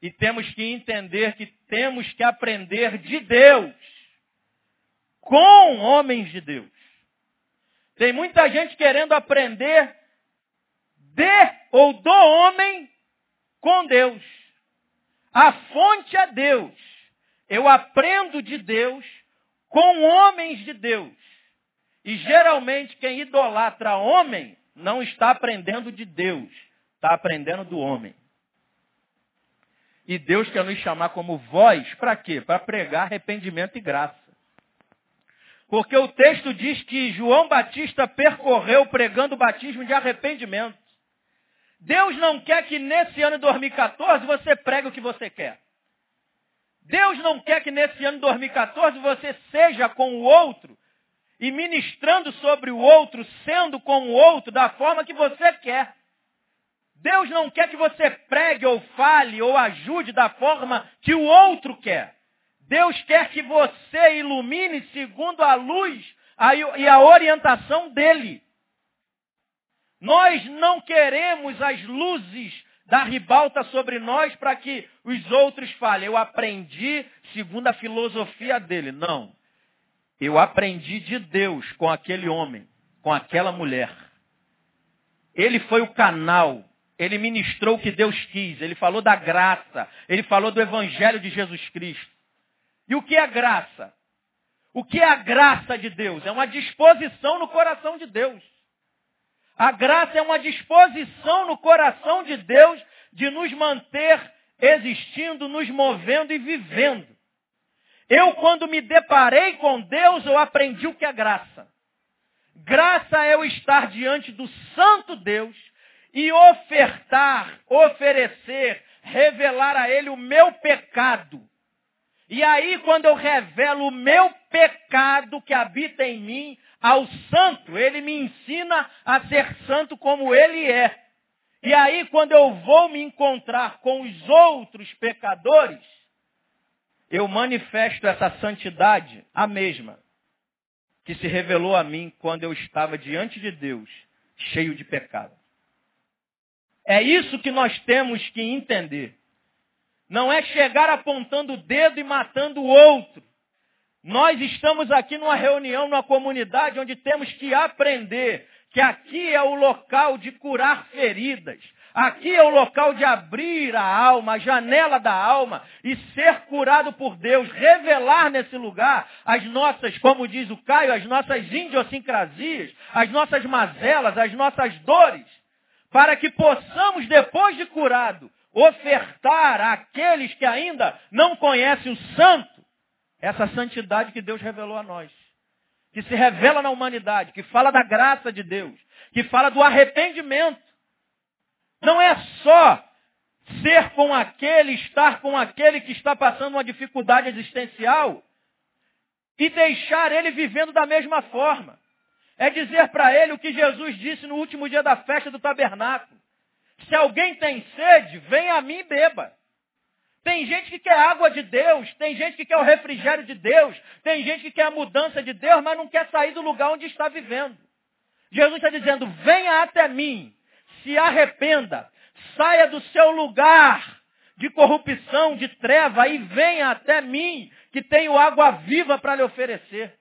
e temos que entender que temos que aprender de Deus com homens de Deus. Tem muita gente querendo aprender de ou do homem com Deus. A fonte é Deus. Eu aprendo de Deus com homens de Deus. E geralmente quem idolatra homem não está aprendendo de Deus, está aprendendo do homem. E Deus quer nos chamar como voz para quê? Para pregar arrependimento e graça. Porque o texto diz que João Batista percorreu pregando o batismo de arrependimento. Deus não quer que nesse ano de 2014 você pregue o que você quer. Deus não quer que nesse ano de 2014 você seja com o outro e ministrando sobre o outro, sendo com o outro da forma que você quer. Deus não quer que você pregue ou fale ou ajude da forma que o outro quer. Deus quer que você ilumine segundo a luz e a orientação dele. Nós não queremos as luzes da ribalta sobre nós para que os outros falem. Eu aprendi segundo a filosofia dele. Não. Eu aprendi de Deus com aquele homem, com aquela mulher. Ele foi o canal. Ele ministrou o que Deus quis. Ele falou da graça. Ele falou do evangelho de Jesus Cristo. E o que é graça? O que é a graça de Deus? É uma disposição no coração de Deus. A graça é uma disposição no coração de Deus de nos manter existindo, nos movendo e vivendo. Eu, quando me deparei com Deus, eu aprendi o que é graça. Graça é eu estar diante do Santo Deus e ofertar, oferecer, revelar a Ele o meu pecado. E aí, quando eu revelo o meu pecado que habita em mim ao santo, Ele me ensina a ser santo como Ele é. E aí, quando eu vou me encontrar com os outros pecadores, eu manifesto essa santidade, a mesma, que se revelou a mim quando eu estava diante de Deus, cheio de pecado. É isso que nós temos que entender. Não é chegar apontando o dedo e matando o outro. Nós estamos aqui numa reunião, numa comunidade onde temos que aprender que aqui é o local de curar feridas. Aqui é o local de abrir a alma, a janela da alma e ser curado por Deus, revelar nesse lugar as nossas, como diz o Caio, as nossas idiosincrasias, as nossas mazelas, as nossas dores, para que possamos, depois de curado, ofertar àqueles que ainda não conhecem o santo, essa santidade que Deus revelou a nós que se revela na humanidade, que fala da graça de Deus, que fala do arrependimento. Não é só ser com aquele, estar com aquele que está passando uma dificuldade existencial e deixar ele vivendo da mesma forma. É dizer para ele o que Jesus disse no último dia da festa do tabernáculo. Se alguém tem sede, venha a mim e beba. Tem gente que quer água de Deus, tem gente que quer o refrigério de Deus, tem gente que quer a mudança de Deus, mas não quer sair do lugar onde está vivendo. Jesus está dizendo, venha até mim, se arrependa, saia do seu lugar de corrupção, de treva, e venha até mim, que tenho água viva para lhe oferecer.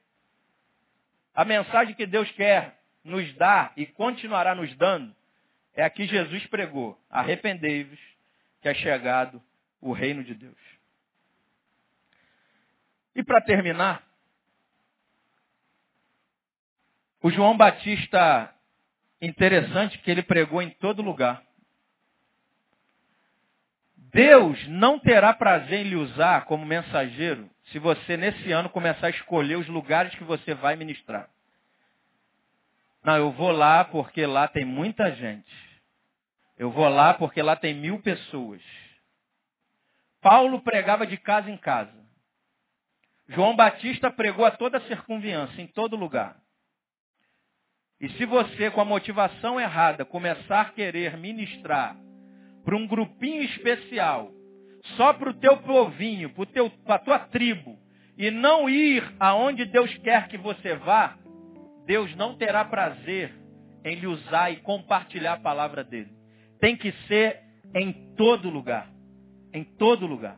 A mensagem que Deus quer nos dar e continuará nos dando é a que Jesus pregou. Arrependei-vos, que é chegado o reino de Deus. E para terminar, o João Batista, interessante que ele pregou em todo lugar. Deus não terá prazer em lhe usar como mensageiro se você nesse ano começar a escolher os lugares que você vai ministrar. Não, eu vou lá porque lá tem muita gente. Eu vou lá porque lá tem mil pessoas. Paulo pregava de casa em casa. João Batista pregou a toda a circunviança, em todo lugar. E se você, com a motivação errada, começar a querer ministrar para um grupinho especial, só para o teu povinho, para a tua tribo, e não ir aonde Deus quer que você vá, Deus não terá prazer em lhe usar e compartilhar a palavra dele. Tem que ser em todo lugar em todo lugar.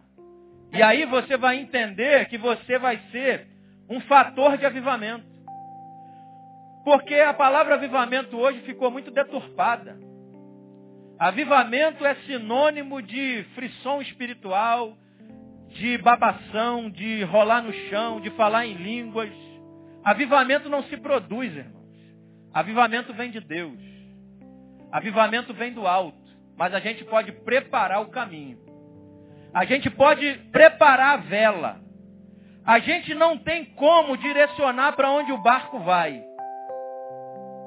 E aí você vai entender que você vai ser um fator de avivamento. Porque a palavra avivamento hoje ficou muito deturpada. Avivamento é sinônimo de frisson espiritual, de babação, de rolar no chão, de falar em línguas. Avivamento não se produz, irmãos. Avivamento vem de Deus. Avivamento vem do alto. Mas a gente pode preparar o caminho. A gente pode preparar a vela. A gente não tem como direcionar para onde o barco vai.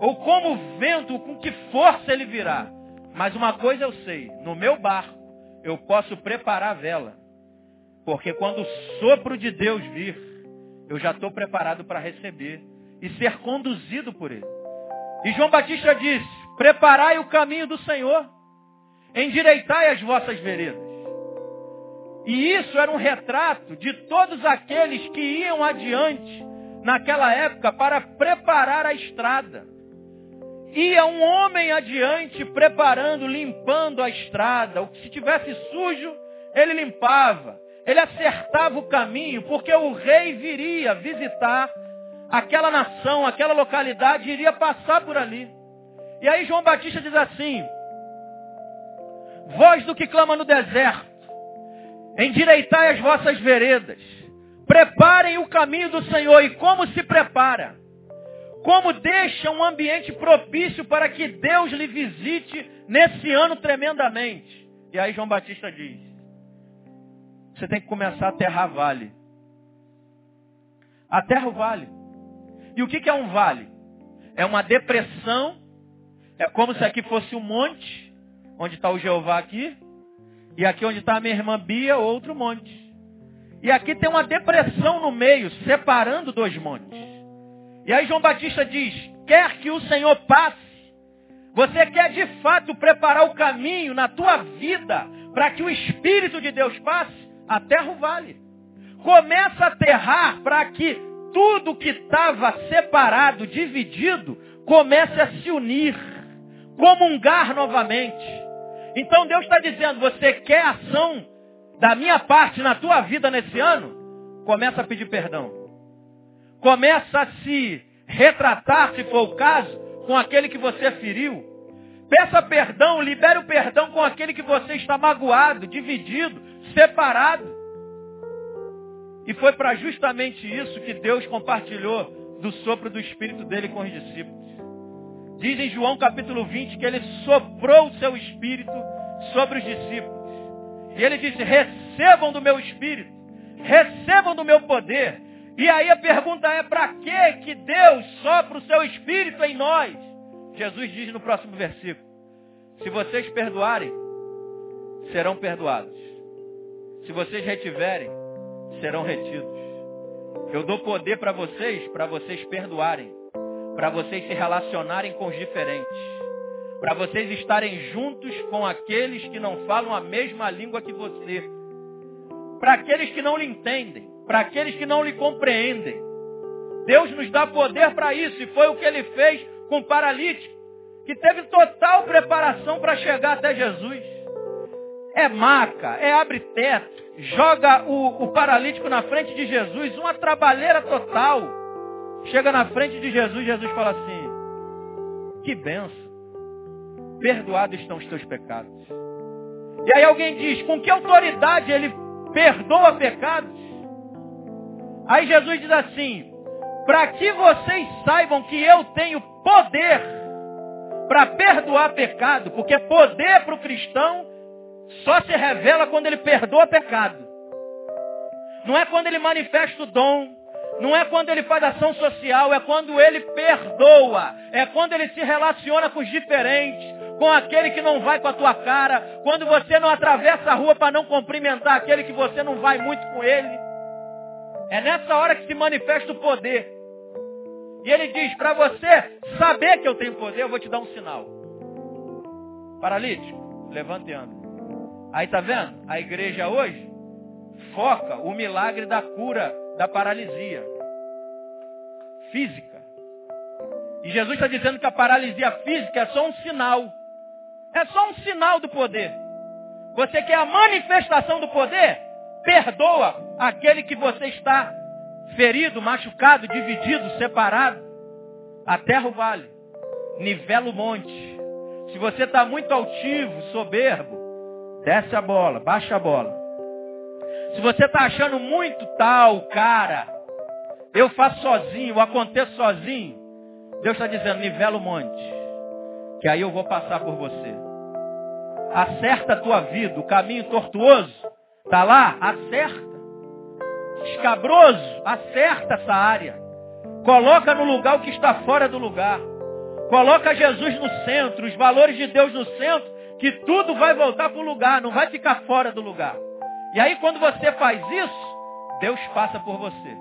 Ou como o vento, com que força ele virá. Mas uma coisa eu sei, no meu barco eu posso preparar a vela. Porque quando o sopro de Deus vir, eu já estou preparado para receber e ser conduzido por ele. E João Batista disse, preparai o caminho do Senhor, endireitai as vossas veredas. E isso era um retrato de todos aqueles que iam adiante naquela época para preparar a estrada. Ia um homem adiante preparando, limpando a estrada. O que se tivesse sujo, ele limpava. Ele acertava o caminho, porque o rei viria visitar aquela nação, aquela localidade, iria passar por ali. E aí João Batista diz assim: Voz do que clama no deserto, Endireitai as vossas veredas. Preparem o caminho do Senhor. E como se prepara? Como deixa um ambiente propício para que Deus lhe visite nesse ano tremendamente? E aí João Batista diz, você tem que começar a aterrar vale. Aterra o vale. E o que é um vale? É uma depressão. É como se aqui fosse um monte, onde está o Jeová aqui, e aqui onde está a minha irmã Bia, outro monte. E aqui tem uma depressão no meio, separando dois montes. E aí João Batista diz, quer que o Senhor passe, você quer de fato preparar o caminho na tua vida para que o Espírito de Deus passe? Aterra o vale. Começa a aterrar para que tudo que estava separado, dividido, comece a se unir, comungar novamente. Então Deus está dizendo, você quer ação da minha parte na tua vida nesse ano? Começa a pedir perdão. Começa a se retratar, se for o caso, com aquele que você feriu. Peça perdão, libere o perdão com aquele que você está magoado, dividido, separado. E foi para justamente isso que Deus compartilhou do sopro do Espírito dele com os discípulos. Diz em João capítulo 20 que ele soprou o seu Espírito sobre os discípulos. E ele disse, recebam do meu Espírito, recebam do meu poder. E aí a pergunta é, para que que Deus sopra o seu Espírito em nós? Jesus diz no próximo versículo, se vocês perdoarem, serão perdoados. Se vocês retiverem, serão retidos. Eu dou poder para vocês, para vocês perdoarem, para vocês se relacionarem com os diferentes, para vocês estarem juntos com aqueles que não falam a mesma língua que você, para aqueles que não lhe entendem, para aqueles que não lhe compreendem. Deus nos dá poder para isso e foi o que ele fez com o paralítico, que teve total preparação para chegar até Jesus. É maca, é abre teto, joga o, o paralítico na frente de Jesus, uma trabalheira total. Chega na frente de Jesus, Jesus fala assim, que benção, perdoados estão os teus pecados. E aí alguém diz, com que autoridade ele perdoa pecados? Aí Jesus diz assim, para que vocês saibam que eu tenho poder para perdoar pecado, porque poder para o cristão só se revela quando ele perdoa pecado. Não é quando ele manifesta o dom. Não é quando ele faz ação social. É quando ele perdoa. É quando ele se relaciona com os diferentes. Com aquele que não vai com a tua cara. Quando você não atravessa a rua para não cumprimentar aquele que você não vai muito com ele. É nessa hora que se manifesta o poder. E ele diz, para você saber que eu tenho poder, eu vou te dar um sinal. Paralítico, levante e anda. Aí tá vendo? A igreja hoje foca o milagre da cura da paralisia física. E Jesus está dizendo que a paralisia física é só um sinal. É só um sinal do poder. Você quer a manifestação do poder? Perdoa aquele que você está ferido, machucado, dividido, separado. Aterra o vale. Nivela o monte. Se você está muito altivo, soberbo, Desce a bola, baixa a bola. Se você está achando muito tal, cara, eu faço sozinho, eu aconteço sozinho, Deus está dizendo, nivela o monte, que aí eu vou passar por você. Acerta a tua vida, o caminho tortuoso, está lá? Acerta. Escabroso, acerta essa área. Coloca no lugar o que está fora do lugar. Coloca Jesus no centro, os valores de Deus no centro, que tudo vai voltar para o lugar, não vai ficar fora do lugar. E aí quando você faz isso, Deus passa por você.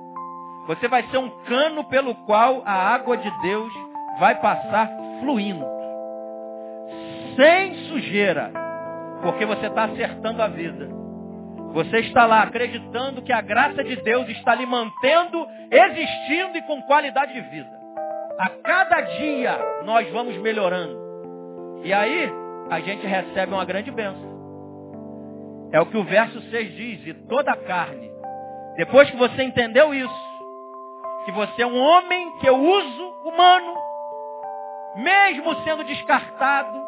Você vai ser um cano pelo qual a água de Deus vai passar fluindo. Sem sujeira. Porque você está acertando a vida. Você está lá acreditando que a graça de Deus está lhe mantendo existindo e com qualidade de vida. A cada dia nós vamos melhorando. E aí, a gente recebe uma grande bênção. É o que o verso 6 diz, e toda a carne. Depois que você entendeu isso, que você é um homem que eu uso humano, mesmo sendo descartado,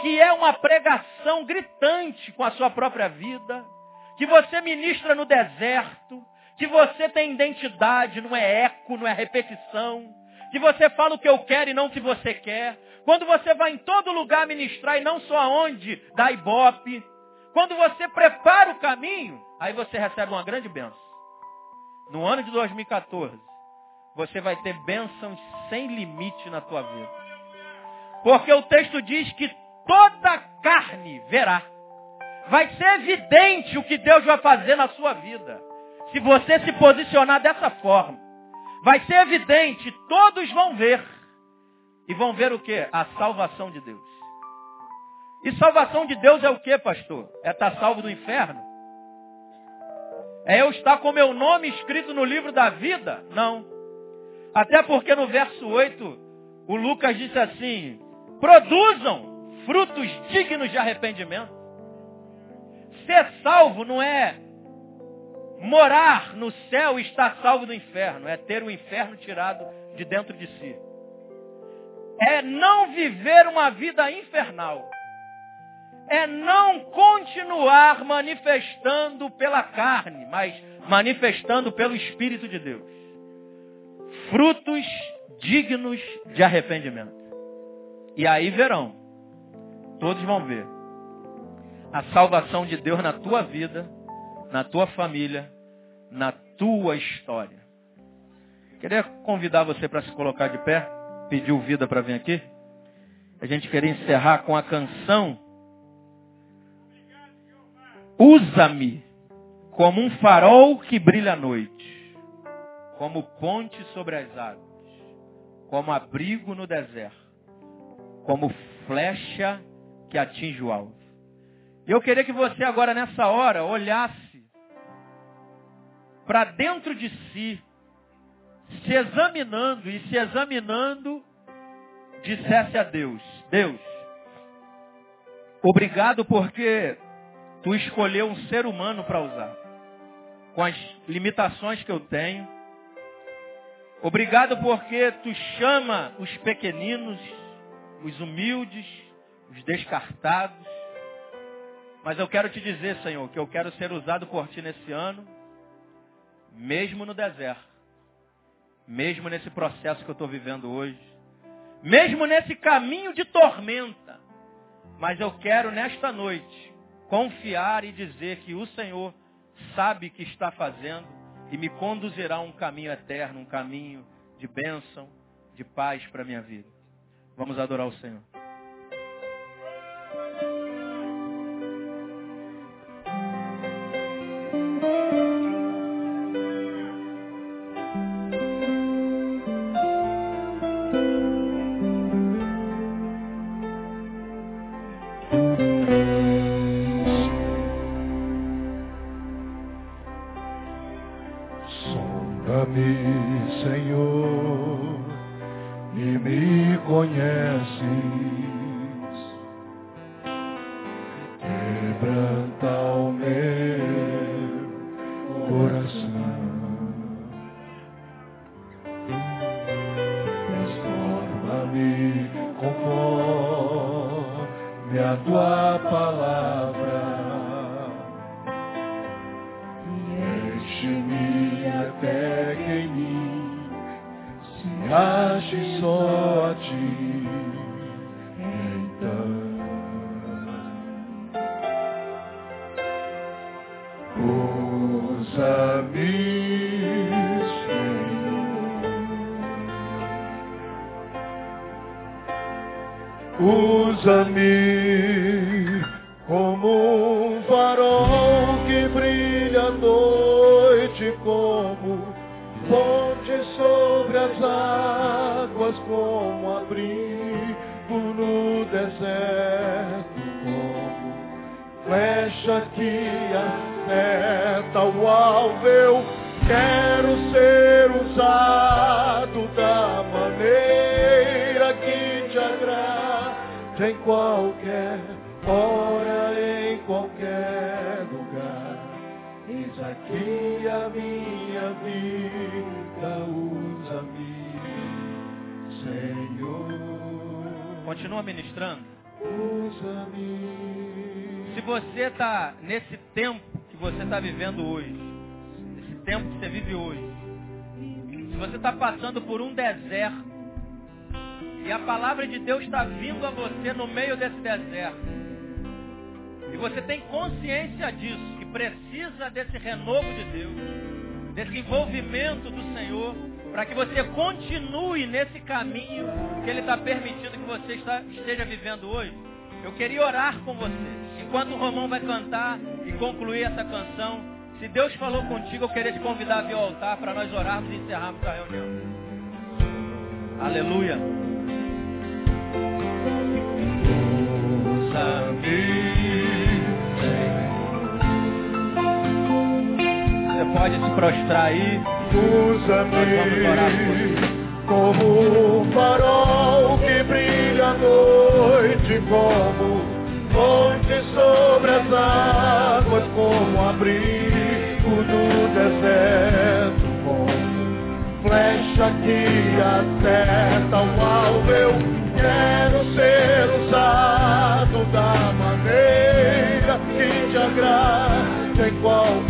que é uma pregação gritante com a sua própria vida, que você ministra no deserto, que você tem identidade, não é eco, não é repetição, que você fala o que eu quero e não o que você quer, quando você vai em todo lugar ministrar e não só aonde? Da Ibope. Quando você prepara o caminho, aí você recebe uma grande bênção. No ano de 2014, você vai ter bênçãos sem limite na tua vida. Porque o texto diz que toda carne verá. Vai ser evidente o que Deus vai fazer na sua vida. Se você se posicionar dessa forma. Vai ser evidente, todos vão ver. E vão ver o que? A salvação de Deus. E salvação de Deus é o que, pastor? É estar salvo do inferno? É eu estar com meu nome escrito no livro da vida? Não. Até porque no verso 8, o Lucas disse assim, produzam frutos dignos de arrependimento. Ser salvo não é morar no céu e estar salvo do inferno, é ter o inferno tirado de dentro de si. É não viver uma vida infernal. É não continuar manifestando pela carne, mas manifestando pelo Espírito de Deus. Frutos dignos de arrependimento. E aí verão, todos vão ver a salvação de Deus na tua vida, na tua família, na tua história. Queria convidar você para se colocar de pé, pedir vida para vir aqui. A gente queria encerrar com a canção Usa-me como um farol que brilha à noite, como ponte sobre as águas, como abrigo no deserto, como flecha que atinge o alvo. Eu queria que você agora nessa hora olhasse para dentro de si, se examinando e se examinando, dissesse a Deus, Deus, obrigado porque tu escolheu um ser humano para usar, com as limitações que eu tenho. Obrigado porque tu chama os pequeninos, os humildes, os descartados, mas eu quero te dizer, Senhor, que eu quero ser usado por Ti nesse ano, mesmo no deserto, mesmo nesse processo que eu estou vivendo hoje, mesmo nesse caminho de tormenta. Mas eu quero nesta noite confiar e dizer que o Senhor sabe o que está fazendo e me conduzirá a um caminho eterno, um caminho de bênção, de paz para a minha vida. Vamos adorar o Senhor. nasce só a ti. dia meta o alvo, eu quero ser usado da maneira que te agrada, em qualquer hora, em qualquer lugar. Eis aqui a minha vida, usa-me, Senhor. Continua, menino. Vivendo hoje, esse tempo que você vive hoje, se você está passando por um deserto, e a palavra de Deus está vindo a você no meio desse deserto, e você tem consciência disso, que precisa desse renovo de Deus, desse envolvimento do Senhor, para que você continue nesse caminho que Ele está permitindo que você está, esteja vivendo hoje. Eu queria orar com você. Enquanto o Romão vai cantar e concluir essa canção, se Deus falou contigo, eu queria te convidar a vir ao altar para nós orarmos e encerrarmos a reunião. Aleluia. Você pode se prostrar aí. Usa-me como um farol que brilha à noite, como sobre as águas, como abrigo no deserto, como flecha que acerta o alvo. Eu quero ser usado da maneira que te agrada em qualquer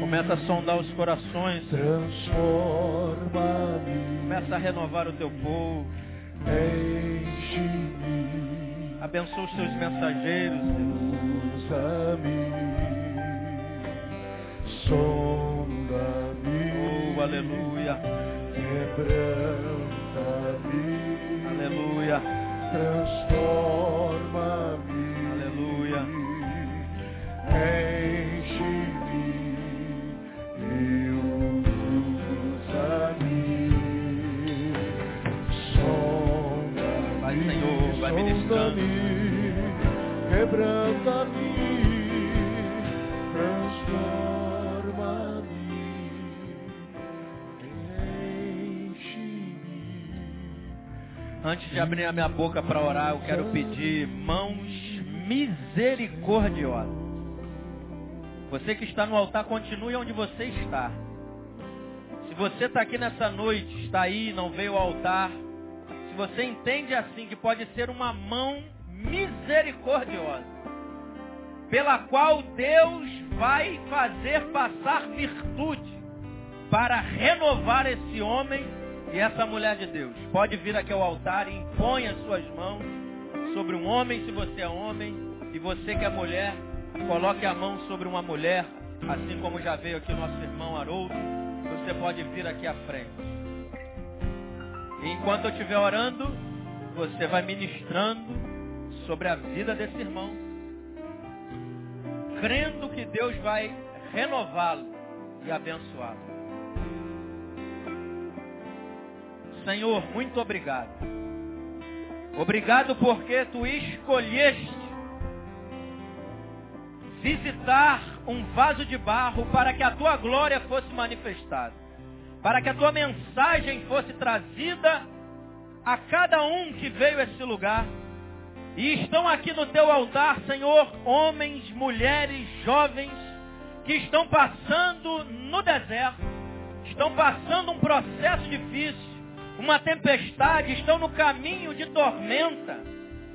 Começa a sondar os corações. Transforma-me, Começa a renovar o teu povo. enche-me, Abençoa os teus mensageiros, Deus. sonda-me, Oh, aleluia. quebranta-me, Aleluia. transforma-me, Aleluia. enche-me Antes de abrir a minha boca para orar, eu quero pedir mãos misericordiosas. Você que está no altar, continue onde você está. Se você está aqui nessa noite, está aí, não veio ao altar, se você entende assim que pode ser uma mão misericordiosa, pela qual Deus vai fazer passar virtude para renovar esse homem e essa mulher de Deus. Pode vir aqui ao altar e impõe as suas mãos sobre um homem, se você é homem, e você que é mulher, coloque a mão sobre uma mulher, assim como já veio aqui o nosso irmão Haroldo, você pode vir aqui à frente. E enquanto eu estiver orando, você vai ministrando sobre a vida desse irmão, crendo que Deus vai renová-lo e abençoá-lo. Senhor, muito obrigado. Obrigado porque tu escolheste visitar um vaso de barro para que a tua glória fosse manifestada, para que a tua mensagem fosse trazida a cada um que veio a esse lugar. E estão aqui no teu altar, Senhor, homens, mulheres, jovens, que estão passando no deserto, estão passando um processo difícil, uma tempestade, estão no caminho de tormenta.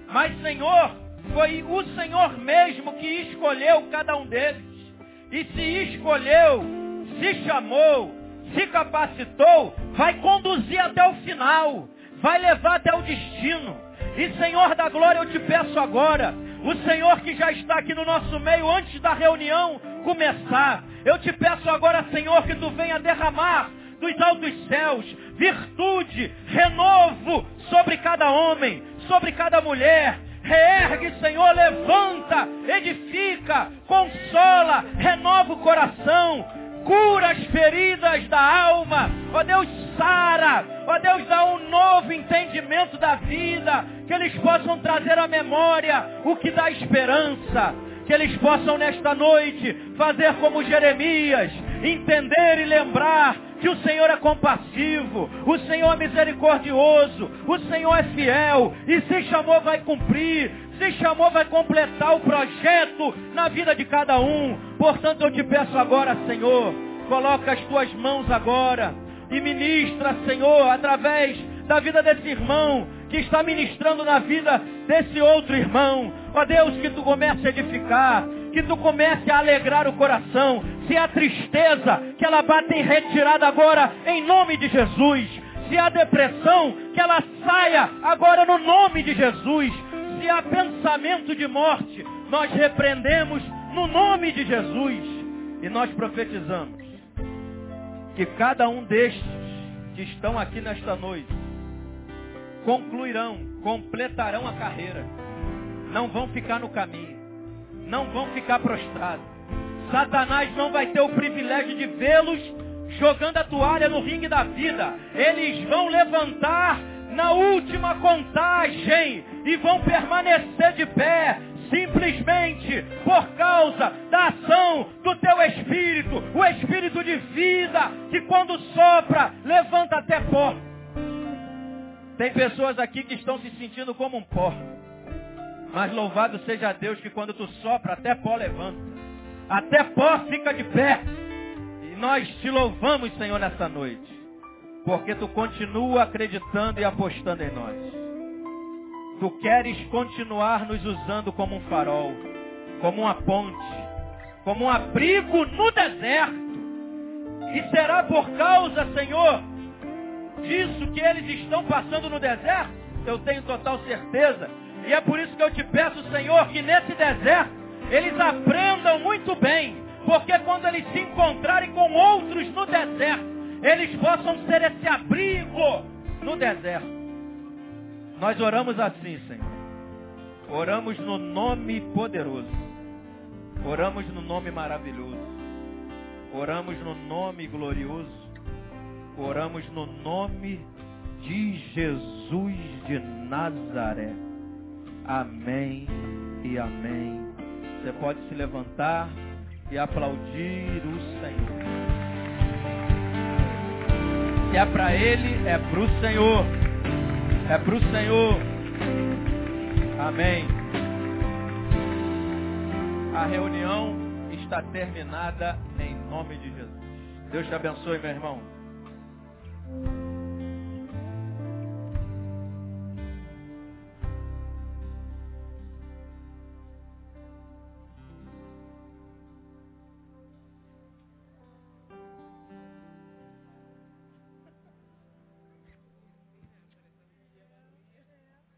Mas, Senhor, foi o Senhor mesmo que escolheu cada um deles. E se escolheu, se chamou, se capacitou, vai conduzir até o final, vai levar até o destino. E Senhor da glória, eu te peço agora, o Senhor que já está aqui no nosso meio antes da reunião começar, eu te peço agora, Senhor, que tu venha derramar dos altos céus virtude, renovo sobre cada homem, sobre cada mulher, Reergue, Senhor, levanta, edifica, consola, renova o coração, cura as feridas da alma. Ó Deus, sara. Ó Deus, dá um novo entendimento da vida. Que eles possam trazer à memória o que dá esperança. Que eles possam nesta noite fazer como Jeremias, entender e lembrar que o Senhor é compassivo, o Senhor é misericordioso, o Senhor é fiel e se chamou vai cumprir, se chamou vai completar o projeto na vida de cada um. Portanto, eu te peço agora, Senhor, coloca as tuas mãos agora e ministra, Senhor, através da vida desse irmão, que está ministrando na vida desse outro irmão. Ó Deus, que tu comece a edificar, que tu comece a alegrar o coração. Se há tristeza, que ela bata em retirada agora, em nome de Jesus. Se há depressão, que ela saia agora no nome de Jesus. Se há pensamento de morte, nós repreendemos no nome de Jesus. E nós profetizamos que cada um destes que estão aqui nesta noite concluirão, completarão a carreira. Não vão ficar no caminho. Não vão ficar prostrados. Satanás não vai ter o privilégio de vê-los jogando a toalha no ringue da vida. Eles vão levantar na última contagem e vão permanecer de pé, simplesmente por causa da ação do teu Espírito, o Espírito de vida, que quando sopra, levanta até pó. Tem pessoas aqui que estão se sentindo como um pó. Mas louvado seja Deus que quando tu sopra, até pó levanta. Até pó fica de pé. E nós te louvamos, Senhor, nessa noite. Porque tu continua acreditando e apostando em nós. Tu queres continuar nos usando como um farol, como uma ponte, como um abrigo no deserto. E será por causa, Senhor, disso que eles estão passando no deserto? Eu tenho total certeza. E é por isso que eu te peço, Senhor, que nesse deserto eles aprendam muito bem. Porque quando eles se encontrarem com outros no deserto, eles possam ser esse abrigo no deserto. Nós oramos assim, Senhor. Oramos no nome poderoso. Oramos no nome maravilhoso. Oramos no nome glorioso. Oramos no nome de Jesus de Nazaré. Amém e amém. Você pode se levantar e aplaudir o Senhor. Se é para Ele, é para o Senhor. É para o Senhor. Amém. A reunião está terminada em nome de Jesus. Deus te abençoe, meu irmão. thank you